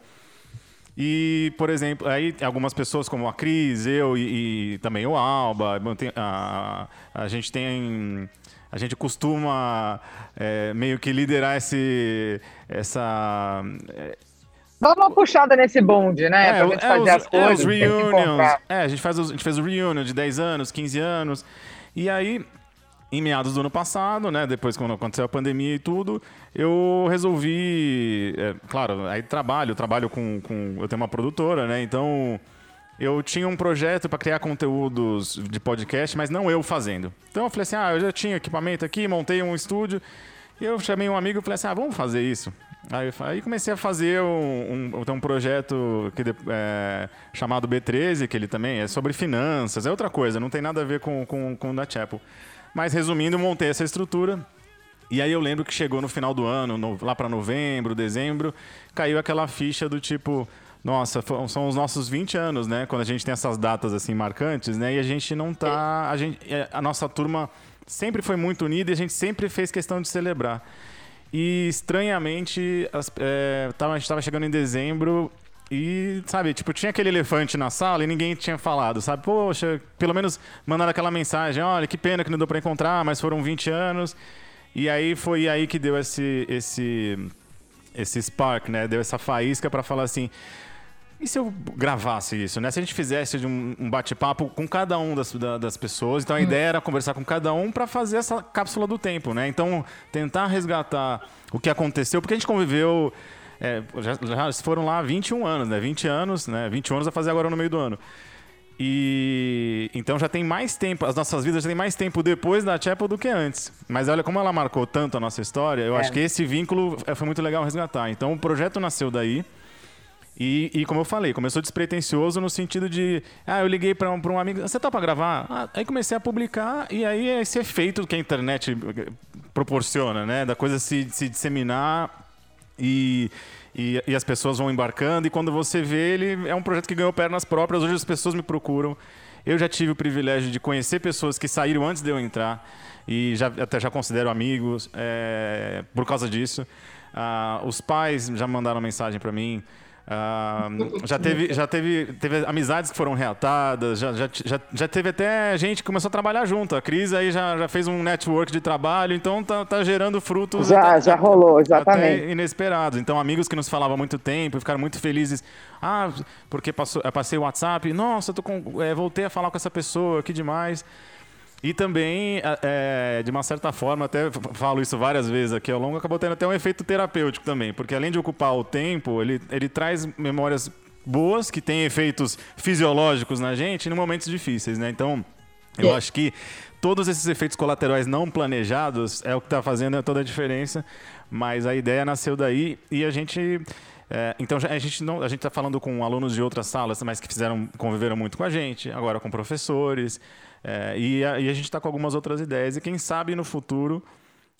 E, por exemplo, aí algumas pessoas como a Cris, eu e, e também o Alba, a, a gente tem a gente costuma é, meio que liderar esse, essa. É, Dá uma puxada nesse bonde, né? É, pra gente é, fazer os, as coisas. É, os reunions. É, a gente, faz os, a gente fez o reunion de 10 anos, 15 anos. E aí, em meados do ano passado, né? Depois, quando aconteceu a pandemia e tudo, eu resolvi. É, claro, aí trabalho, trabalho com, com. Eu tenho uma produtora, né? Então eu tinha um projeto para criar conteúdos de podcast, mas não eu fazendo. Então eu falei assim: ah, eu já tinha equipamento aqui, montei um estúdio. E eu chamei um amigo e falei assim: ah, vamos fazer isso. Aí, aí comecei a fazer um, um, um projeto que, é, chamado B13, que ele também é sobre finanças, é outra coisa, não tem nada a ver com, com, com o da Chapel. Mas resumindo, montei essa estrutura. E aí eu lembro que chegou no final do ano, no, lá para novembro, dezembro, caiu aquela ficha do tipo nossa, são os nossos 20 anos, né? Quando a gente tem essas datas assim marcantes, né? E a gente não tá. A, gente, é, a nossa turma sempre foi muito unida e a gente sempre fez questão de celebrar. E estranhamente, as, é, tava, a gente estava chegando em dezembro e, sabe, tipo, tinha aquele elefante na sala e ninguém tinha falado, sabe? Poxa, pelo menos mandaram aquela mensagem: olha, que pena que não deu para encontrar, mas foram 20 anos. E aí foi aí que deu esse, esse, esse spark, né? Deu essa faísca para falar assim: e se eu gravasse isso, né? Se a gente fizesse um, um bate-papo com cada um das, das pessoas, então a hum. ideia era conversar com cada um para fazer essa cápsula do tempo, né? Então, tentar resgatar o que aconteceu, porque a gente conviveu. É, já, já foram lá 21 anos, né? 20 anos, né? 21 anos a fazer agora no meio do ano. E então já tem mais tempo, as nossas vidas já tem mais tempo depois da Chapel do que antes. Mas olha como ela marcou tanto a nossa história, eu é. acho que esse vínculo é, foi muito legal resgatar. Então o projeto nasceu daí. E, e, como eu falei, começou despretensioso no sentido de, ah, eu liguei para um, um amigo, você tá para gravar? Ah, aí comecei a publicar e aí é esse efeito que a internet proporciona, né? Da coisa se, se disseminar e, e, e, as pessoas vão embarcando e quando você vê ele é um projeto que ganhou pernas próprias. Hoje as pessoas me procuram. Eu já tive o privilégio de conhecer pessoas que saíram antes de eu entrar e já, até já considero amigos é, por causa disso. Ah, os pais já mandaram mensagem para mim. Uh, já teve, já teve, teve amizades que foram reatadas, já, já, já, já teve até gente que começou a trabalhar junto. A Cris aí já, já fez um network de trabalho, então tá, tá gerando frutos. Já, até, já rolou, exatamente. inesperados. Então, amigos que nos falavam há muito tempo ficaram muito felizes. Ah, porque passou, passei o WhatsApp, nossa, tô com, é, voltei a falar com essa pessoa, que demais. E também, é, de uma certa forma, até falo isso várias vezes aqui ao longo, acabou tendo até um efeito terapêutico também, porque além de ocupar o tempo, ele, ele traz memórias boas, que têm efeitos fisiológicos na gente, em momentos difíceis, né? Então, eu é. acho que todos esses efeitos colaterais não planejados é o que está fazendo toda a diferença, mas a ideia nasceu daí e a gente... É, então a gente não, a gente está falando com alunos de outras salas, mas que fizeram conviveram muito com a gente, agora com professores, é, e, a, e, a, gente está com algumas outras ideias. E quem sabe no futuro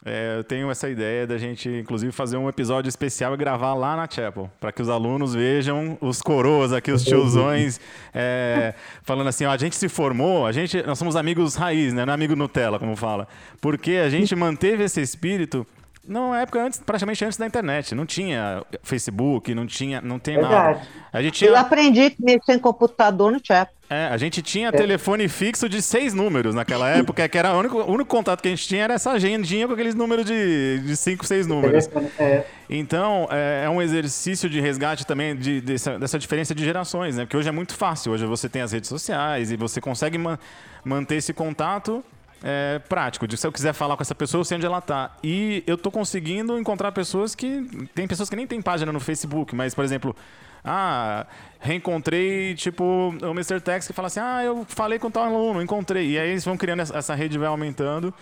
é, eu tenho essa ideia da gente, inclusive, fazer um episódio especial e gravar lá na Chapel, para que os alunos vejam os coroas aqui, os tiozões, é, falando assim: ó, a gente se formou, a gente, nós somos amigos raiz, né? Não é amigo Nutella, como fala. Porque a gente manteve esse espírito na época antes, praticamente antes da internet. Não tinha Facebook, não tinha, não tem Verdade. nada. A gente tinha... Eu aprendi que mexer em computador no chat. É, a gente tinha é. telefone fixo de seis números naquela época, que era o único, o único contato que a gente tinha era essa agendinha com aqueles números de, de cinco, seis números. É. Então, é, é, um exercício de resgate também de, dessa, dessa diferença de gerações, né? Porque hoje é muito fácil. Hoje você tem as redes sociais e você consegue ma manter esse contato é, prático, de se eu quiser falar com essa pessoa, eu sei onde ela tá. E eu tô conseguindo encontrar pessoas que. Tem pessoas que nem tem página no Facebook, mas, por exemplo, ah, reencontrei, tipo, o Mr. Tex que fala assim: ah, eu falei com tal aluno, encontrei. E aí eles vão criando essa rede, vai aumentando.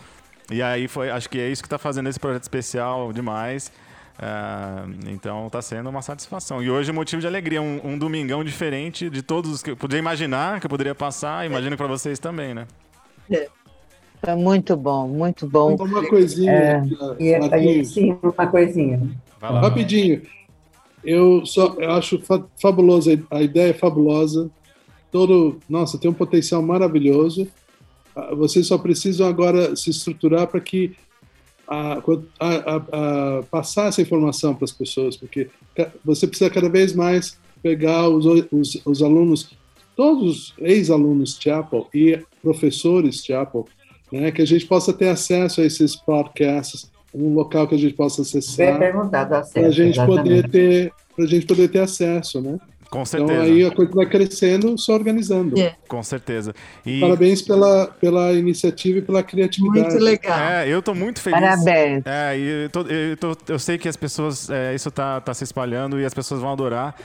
E aí foi, acho que é isso que está fazendo esse projeto especial demais. Uh, então está sendo uma satisfação. E hoje motivo de alegria, um, um domingão diferente de todos os que eu podia imaginar que eu poderia passar, imagino para vocês também, né? É. Foi muito bom, muito bom. Uma coisinha, É, e aí, sim, uma coisinha. Rapidinho. Eu só eu acho fa fabulosa, a ideia é fabulosa. Todo, nossa, tem um potencial maravilhoso. Ah, Vocês só precisam agora se estruturar para que a, a, a, a- passar essa informação para as pessoas, porque você precisa cada vez mais pegar os, os, os alunos, todos os ex-alunos Chapel e professores Chapel, né, que a gente possa ter acesso a esses podcasts, um local que a gente possa acessar para a gente exatamente. poder ter para gente poder ter acesso, né? Com Então certeza. aí a coisa vai crescendo, só organizando. Com certeza. E... Parabéns pela, pela iniciativa e pela criatividade. É, eu tô muito feliz. Parabéns. É, e eu, tô- eu tô- eu sei que as pessoas, é, isso tá, tá se espalhando e as pessoas vão adorar.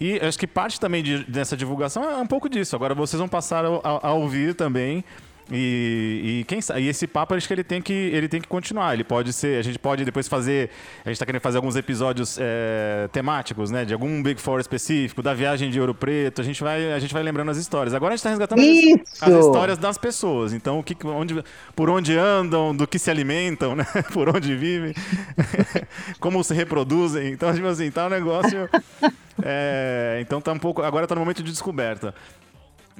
E acho que parte também de- dessa divulgação é um pouco disso. Agora vocês vão passar a, a- a ouvir também. E, e quem sabe, e esse papo acho que ele tem que ele tem que continuar. Ele pode ser, a gente pode depois fazer, a gente tá querendo fazer alguns episódios é, temáticos, né, de algum Big Four específico, da viagem de Ouro Preto. A gente vai a gente vai lembrando as histórias. Agora a gente tá resgatando as- as histórias das pessoas. Então, o que, onde, por onde andam, do que se alimentam, né? Por onde vivem, como se reproduzem. Então, tipo assim, tá um negócio. é, então tá um pouco. Agora tá no momento de descoberta.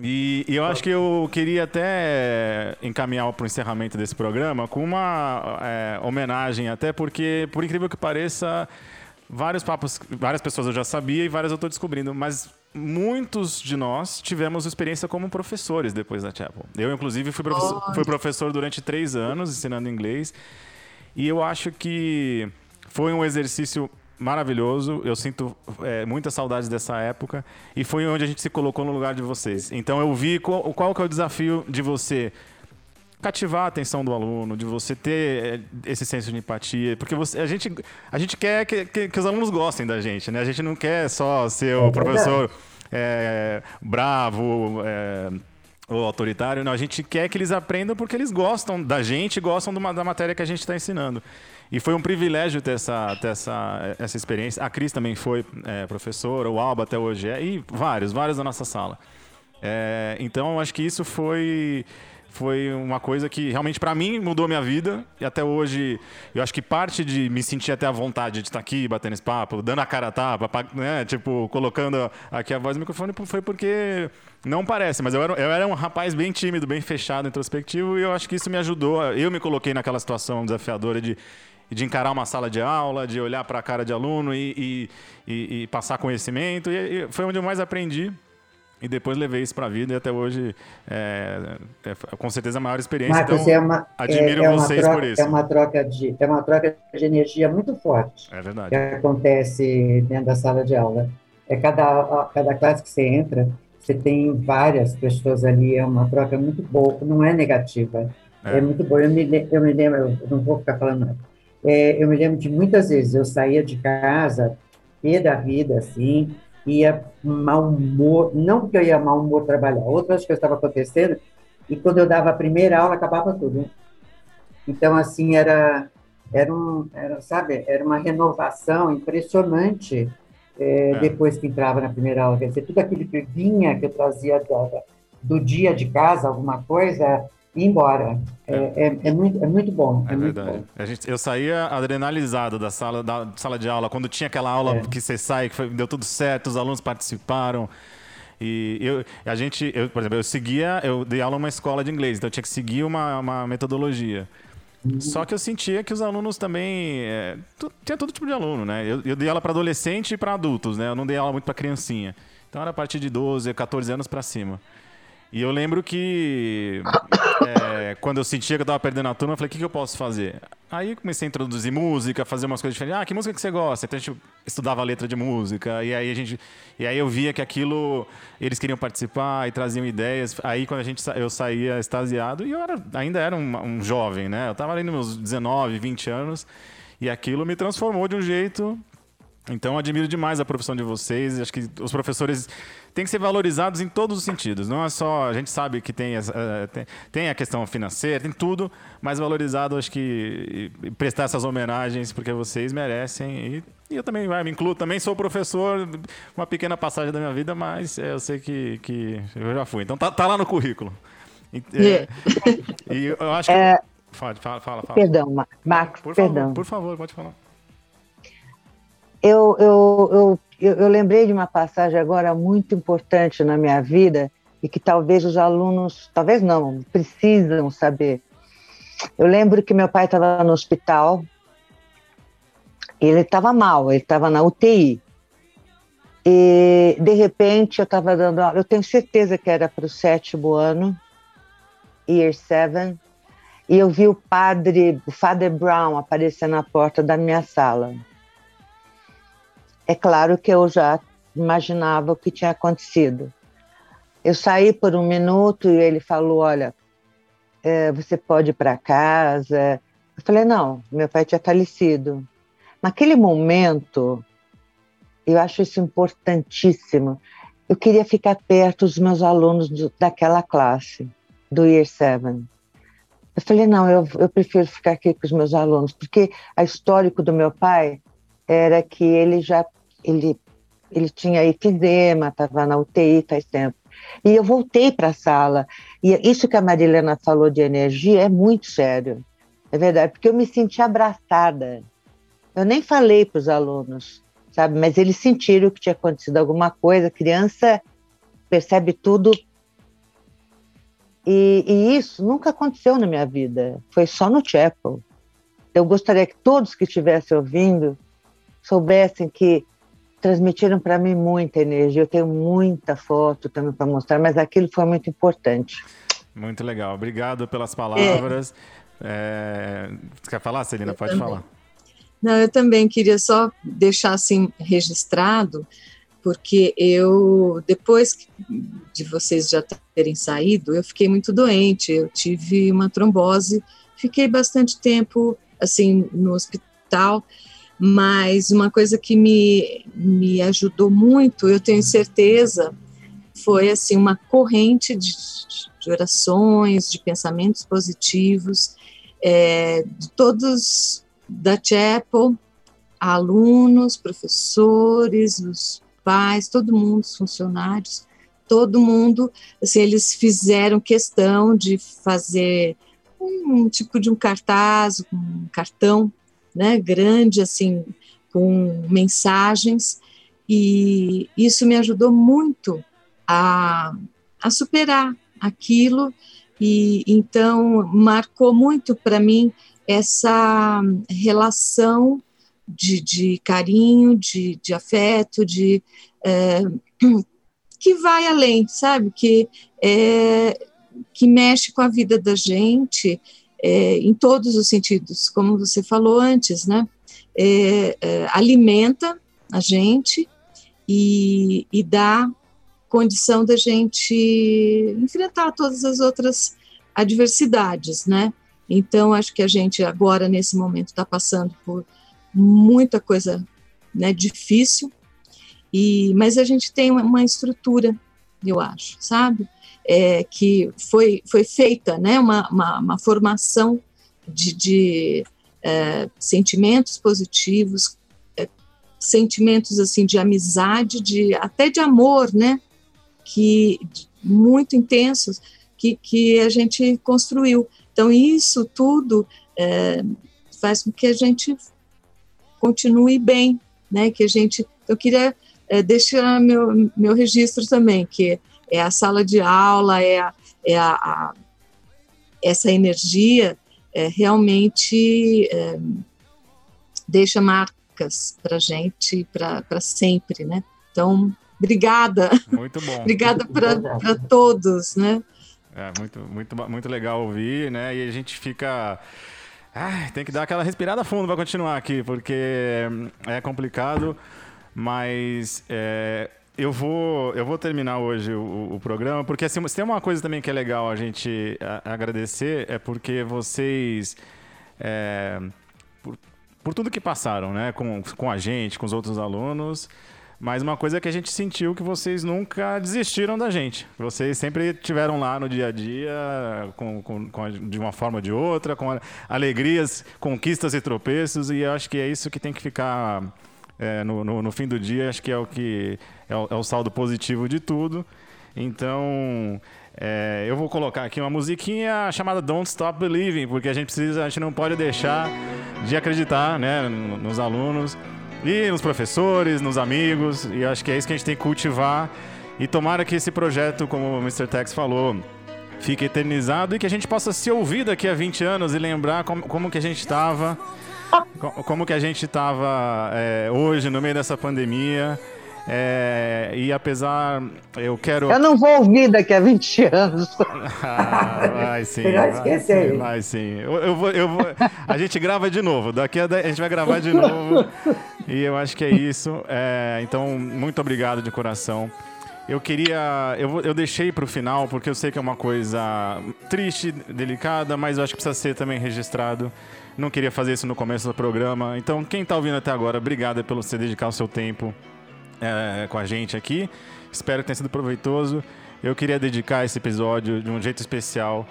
E, e eu acho que eu queria até encaminhar para o encerramento desse programa com uma é, homenagem, até porque, por incrível que pareça, vários papos, várias pessoas eu já sabia e várias eu estou descobrindo, mas muitos de nós tivemos experiência como professores depois da Chapel. Eu, inclusive, fui professor, Olha. fui professor durante três anos ensinando inglês e eu acho que foi um exercício maravilhoso. Eu sinto é, muitas saudades dessa época e foi onde a gente se colocou no lugar de vocês. Então eu vi qual, qual que é o desafio de você cativar a atenção do aluno, de você ter é, esse senso de empatia, porque você, a, gente, a gente quer que, que- que os alunos gostem da gente, né? A gente não quer só ser o professor é, bravo, é, ou autoritário, não. A gente quer que eles aprendam porque eles gostam da gente gostam da matéria que a gente está ensinando. E foi um privilégio ter essa, ter essa, essa experiência. A Cris também foi é, professora, o Alba até hoje é, e vários, vários da nossa sala. É, então, acho que isso foi, foi uma coisa que realmente para mim mudou minha vida. E até hoje, eu acho que parte de me sentir até à vontade de estar aqui batendo esse papo, dando a cara a tapa, pa- né, tipo, colocando aqui a voz no microfone, foi porque não parece, mas eu era, eu era um rapaz bem tímido, bem fechado, introspectivo, e eu acho que isso me ajudou. Eu me coloquei naquela situação desafiadora de de encarar uma sala de aula, de olhar para a cara de aluno e, e- e- e passar conhecimento. E, foi onde eu mais aprendi. E depois levei isso para a vida e até hoje é, é, com certeza a maior experiência. Marcos, então, é uma, admiro é, é vocês troca, por isso. É uma, troca de, é uma troca de energia muito forte É verdade. que acontece dentro da sala de aula. É cada, cada classe que você entra, você tem várias pessoas ali, é uma troca muito boa, não é negativa. É, É. muito boa. Eu me, eu me lembro, eu não vou ficar falando nada. É, eu me lembro de muitas vezes eu saía de casa, pé da vida, assim, ia mau humor, não porque eu ia mau humor trabalhar, outras coisas estavam acontecendo, e quando eu dava a primeira aula, acabava tudo. Então, assim, era, era, um, era sabe, era uma renovação impressionante é, É. depois que entrava na primeira aula. Quer dizer, tudo aquilo que vinha, que eu trazia da- do dia de casa, alguma coisa, ia embora. É, é, é muito, é muito bom. É, É muito verdade. bom. A gente, eu saía adrenalizado da sala, da sala de aula. Quando tinha aquela aula É. que você sai, que foi- deu tudo certo, os alunos participaram. E eu, a gente, eu, por exemplo, eu seguia, eu dei aula numa escola de inglês, então eu tinha que seguir uma, uma metodologia. Só que eu sentia que os alunos também. é, tinha todo tipo de aluno, né? Eu, eu dei aula para adolescente e para adultos, né? Eu não dei aula muito para criancinha. Então era a partir de 12, 14 anos para cima. E eu lembro que é, quando eu sentia que eu tava perdendo a turma, eu falei, o que, que eu posso fazer? Aí comecei a introduzir música, fazer umas coisas diferentes. Ah, que música que você gosta? Então a gente estudava a letra de música, e aí a gente. E aí eu via que aquilo. Eles queriam participar e traziam ideias. Aí quando a gente eu saía extasiado, e eu era, ainda era um, um jovem, né? Eu tava ali nos meus 19, 20 anos, e aquilo me transformou de um jeito então, admiro demais a profissão de vocês. Acho que os professores têm que ser valorizados em todos os sentidos. Não é só. A gente sabe que tem, eh, tem, tem a questão financeira, tem tudo, mas valorizado, acho que. e prestar essas homenagens, porque vocês merecem. E, e eu também vai, me incluo. Também sou professor, uma pequena passagem da minha vida, mas eh, eu sei que, que eu já fui. Então, tá, tá lá no currículo. É, e eu acho que. É, fala, fala, fala. Perdão, Marcos, por perdão. Favor, por favor, pode falar. Eu, eu, eu, eu, lembrei de uma passagem agora muito importante na minha vida e que talvez os alunos, talvez não, precisam saber. Eu lembro que meu pai estava no hospital, ele estava mal, ele estava na UTI. E, de repente, eu estava dando aula, eu tenho certeza que era para o sétimo ano, Year 7, e eu vi o padre, o Father Brown, aparecer na porta da minha sala. É claro que eu já imaginava o que tinha acontecido. Eu saí por um minuto e ele falou: Olha, é, você pode ir para casa. Eu falei: Não, meu pai tinha falecido. Naquele momento, eu acho isso importantíssimo. Eu queria ficar perto dos meus alunos do, daquela classe, do Year 7. Eu falei: Não, eu, eu prefiro ficar aqui com os meus alunos, porque a histórico do meu pai era que ele já ele, ele tinha efizema, estava na UTI faz tempo. E eu voltei para a sala. E isso que a Marilena falou de energia é muito sério. É verdade, porque eu me senti abraçada. Eu nem falei para os alunos, sabe? Mas eles sentiram que tinha acontecido alguma coisa. A criança percebe tudo. E, e isso nunca aconteceu na minha vida. Foi só no Chapel. Eu gostaria que todos que estivessem ouvindo soubessem que transmitiram para mim muita energia. Eu tenho muita foto também para mostrar, mas aquilo foi muito importante. Muito legal. Obrigado pelas palavras. É. É... Você quer falar, Celina? Eu Pode também. falar. Não, eu também queria só deixar assim registrado, porque eu, depois de vocês já terem saído, eu fiquei muito doente. Eu tive uma trombose, fiquei bastante tempo assim no hospital mas uma coisa que me, me ajudou muito, eu tenho certeza, foi assim uma corrente de, de orações, de pensamentos positivos, é, de todos da Chapel, alunos, professores, os pais, todo mundo, os funcionários, todo mundo, assim, eles fizeram questão de fazer um tipo de um cartaz, um cartão né, grande, assim, com mensagens, e isso me ajudou muito a, a superar aquilo, e então marcou muito para mim essa relação de, de carinho, de, de afeto, de é, que vai além, sabe? Que, é, que mexe com a vida da gente é, em todos os sentidos, como você falou antes, né? É, é, alimenta a gente e, e dá condição da gente enfrentar todas as outras adversidades, né? Então, acho que a gente agora, nesse momento, está passando por muita coisa né, difícil, e, mas a gente tem uma estrutura, eu acho, sabe? É, que foi, foi feita né, uma, uma, uma formação de, de é, sentimentos positivos, é, sentimentos assim de amizade, de até de amor, né, que muito intensos que, que a gente construiu. Então isso tudo é, faz com que a gente continue bem, né, que a gente. Eu queria é, deixar meu meu registro também que é a sala de aula, é, a, é a, a essa energia é, realmente é, deixa marcas para gente para sempre, né? Então, obrigada. Muito bom. obrigada para todos, né? É muito, muito, muito legal ouvir, né? E a gente fica. Ai, tem que dar aquela respirada fundo para continuar aqui, porque é complicado, mas é, eu vou, eu vou terminar hoje o, o, programa, porque assim, se tem uma coisa também que é legal a gente a, agradecer, é porque vocês, é, por, por tudo que passaram, né, com, com a gente, com os outros alunos, mas uma coisa é que a gente sentiu que vocês nunca desistiram da gente. Vocês sempre tiveram lá no dia a dia, com, com, com a, de uma forma ou de outra, com alegrias, conquistas e tropeços, e eu acho que é isso que tem que ficar é, no, no, no, fim do dia, acho que é o que é o, é o saldo positivo de tudo. Então, É, eu vou colocar aqui uma musiquinha chamada Don't Stop Believing, porque a gente precisa, a gente não pode deixar de acreditar, né, nos alunos e nos professores, nos amigos, e acho que é isso que a gente tem que cultivar. E tomara que esse projeto, como o Mr. Tex falou, fique eternizado e que a gente possa se ouvir daqui a 20 anos e lembrar como, como que a gente estava, como que a gente estava é, hoje no meio dessa pandemia. É, e apesar, eu quero. Eu não vou ouvir daqui a 20 anos. ah, vai sim. Vai, sim, vai sim. Eu, eu, vou, eu vou, a gente grava de novo. Daqui a, a gente vai gravar de novo. E eu acho que é isso. É, então, muito obrigado de coração. Eu queria. Eu, eu deixei para o final, porque eu sei que é uma coisa triste, delicada, mas eu acho que precisa ser também registrado. Não queria fazer isso no começo do programa. Então, quem está ouvindo até agora, obrigado pelo você dedicar o seu tempo é, com a gente aqui. Espero que tenha sido proveitoso. Eu queria dedicar esse episódio de um jeito especial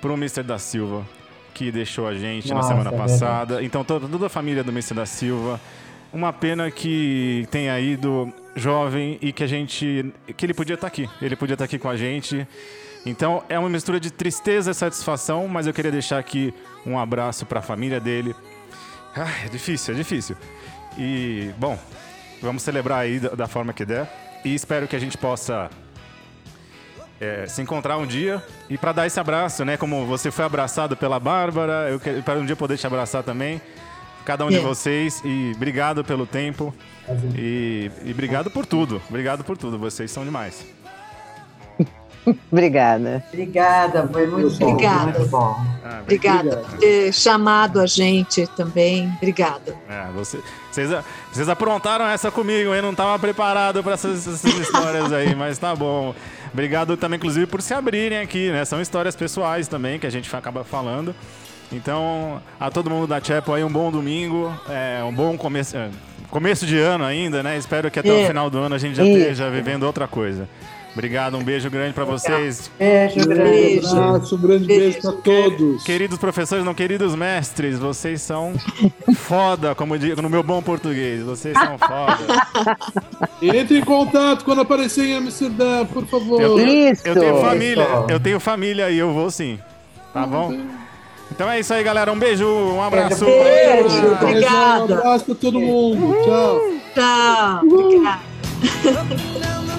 para o Mr. da Silva, que deixou a gente Nossa, na semana é passada. Então, toda, toda a família do Mr. da Silva. Uma pena que tenha ido jovem e que a gente. que ele podia estar aqui. Ele podia estar aqui com a gente. Então é uma mistura de tristeza e satisfação, mas eu queria deixar aqui um abraço para a família dele. Ah, é difícil, é difícil. E, bom, vamos celebrar aí da, da forma que der. E espero que a gente possa é, se encontrar um dia e para dar esse abraço, né? Como você foi abraçado pela Bárbara, eu quero um dia poder te abraçar também cada um de vocês e obrigado pelo tempo e, e obrigado por tudo. Obrigado por tudo, vocês são demais. Obrigada. Obrigada, foi muito bom. Obrigada. Muito bom. Ah, obrigada por ter chamado a gente também. Obrigada. É, você, vocês, vocês aprontaram essa comigo, eu não estava preparado para essas, essas histórias aí, mas tá bom. Obrigado também, inclusive, por se abrirem aqui, né? São histórias pessoais também que a gente acaba falando. Então, a todo mundo da Chapel aí, um bom domingo, é, um bom começo, é, começo de ano ainda, né? Espero que até é. o final do ano a gente já esteja vivendo outra coisa. Obrigado, um beijo grande para vocês. Beijo grande. Beijo. Um grande beijo, beijo para todos. Queridos professores, não queridos mestres, vocês são foda, como eu digo no meu bom português. Vocês são foda. Entre em contato quando aparecer em Amsterdã, por favor. Eu, eu, eu tenho família, eu tenho família e eu vou sim. Tá bom? Então é isso aí, galera. Um beijo, um abraço. Beijo, obrigada. Um abraço pra todo mundo. Tchau. Tchau. Obrigada.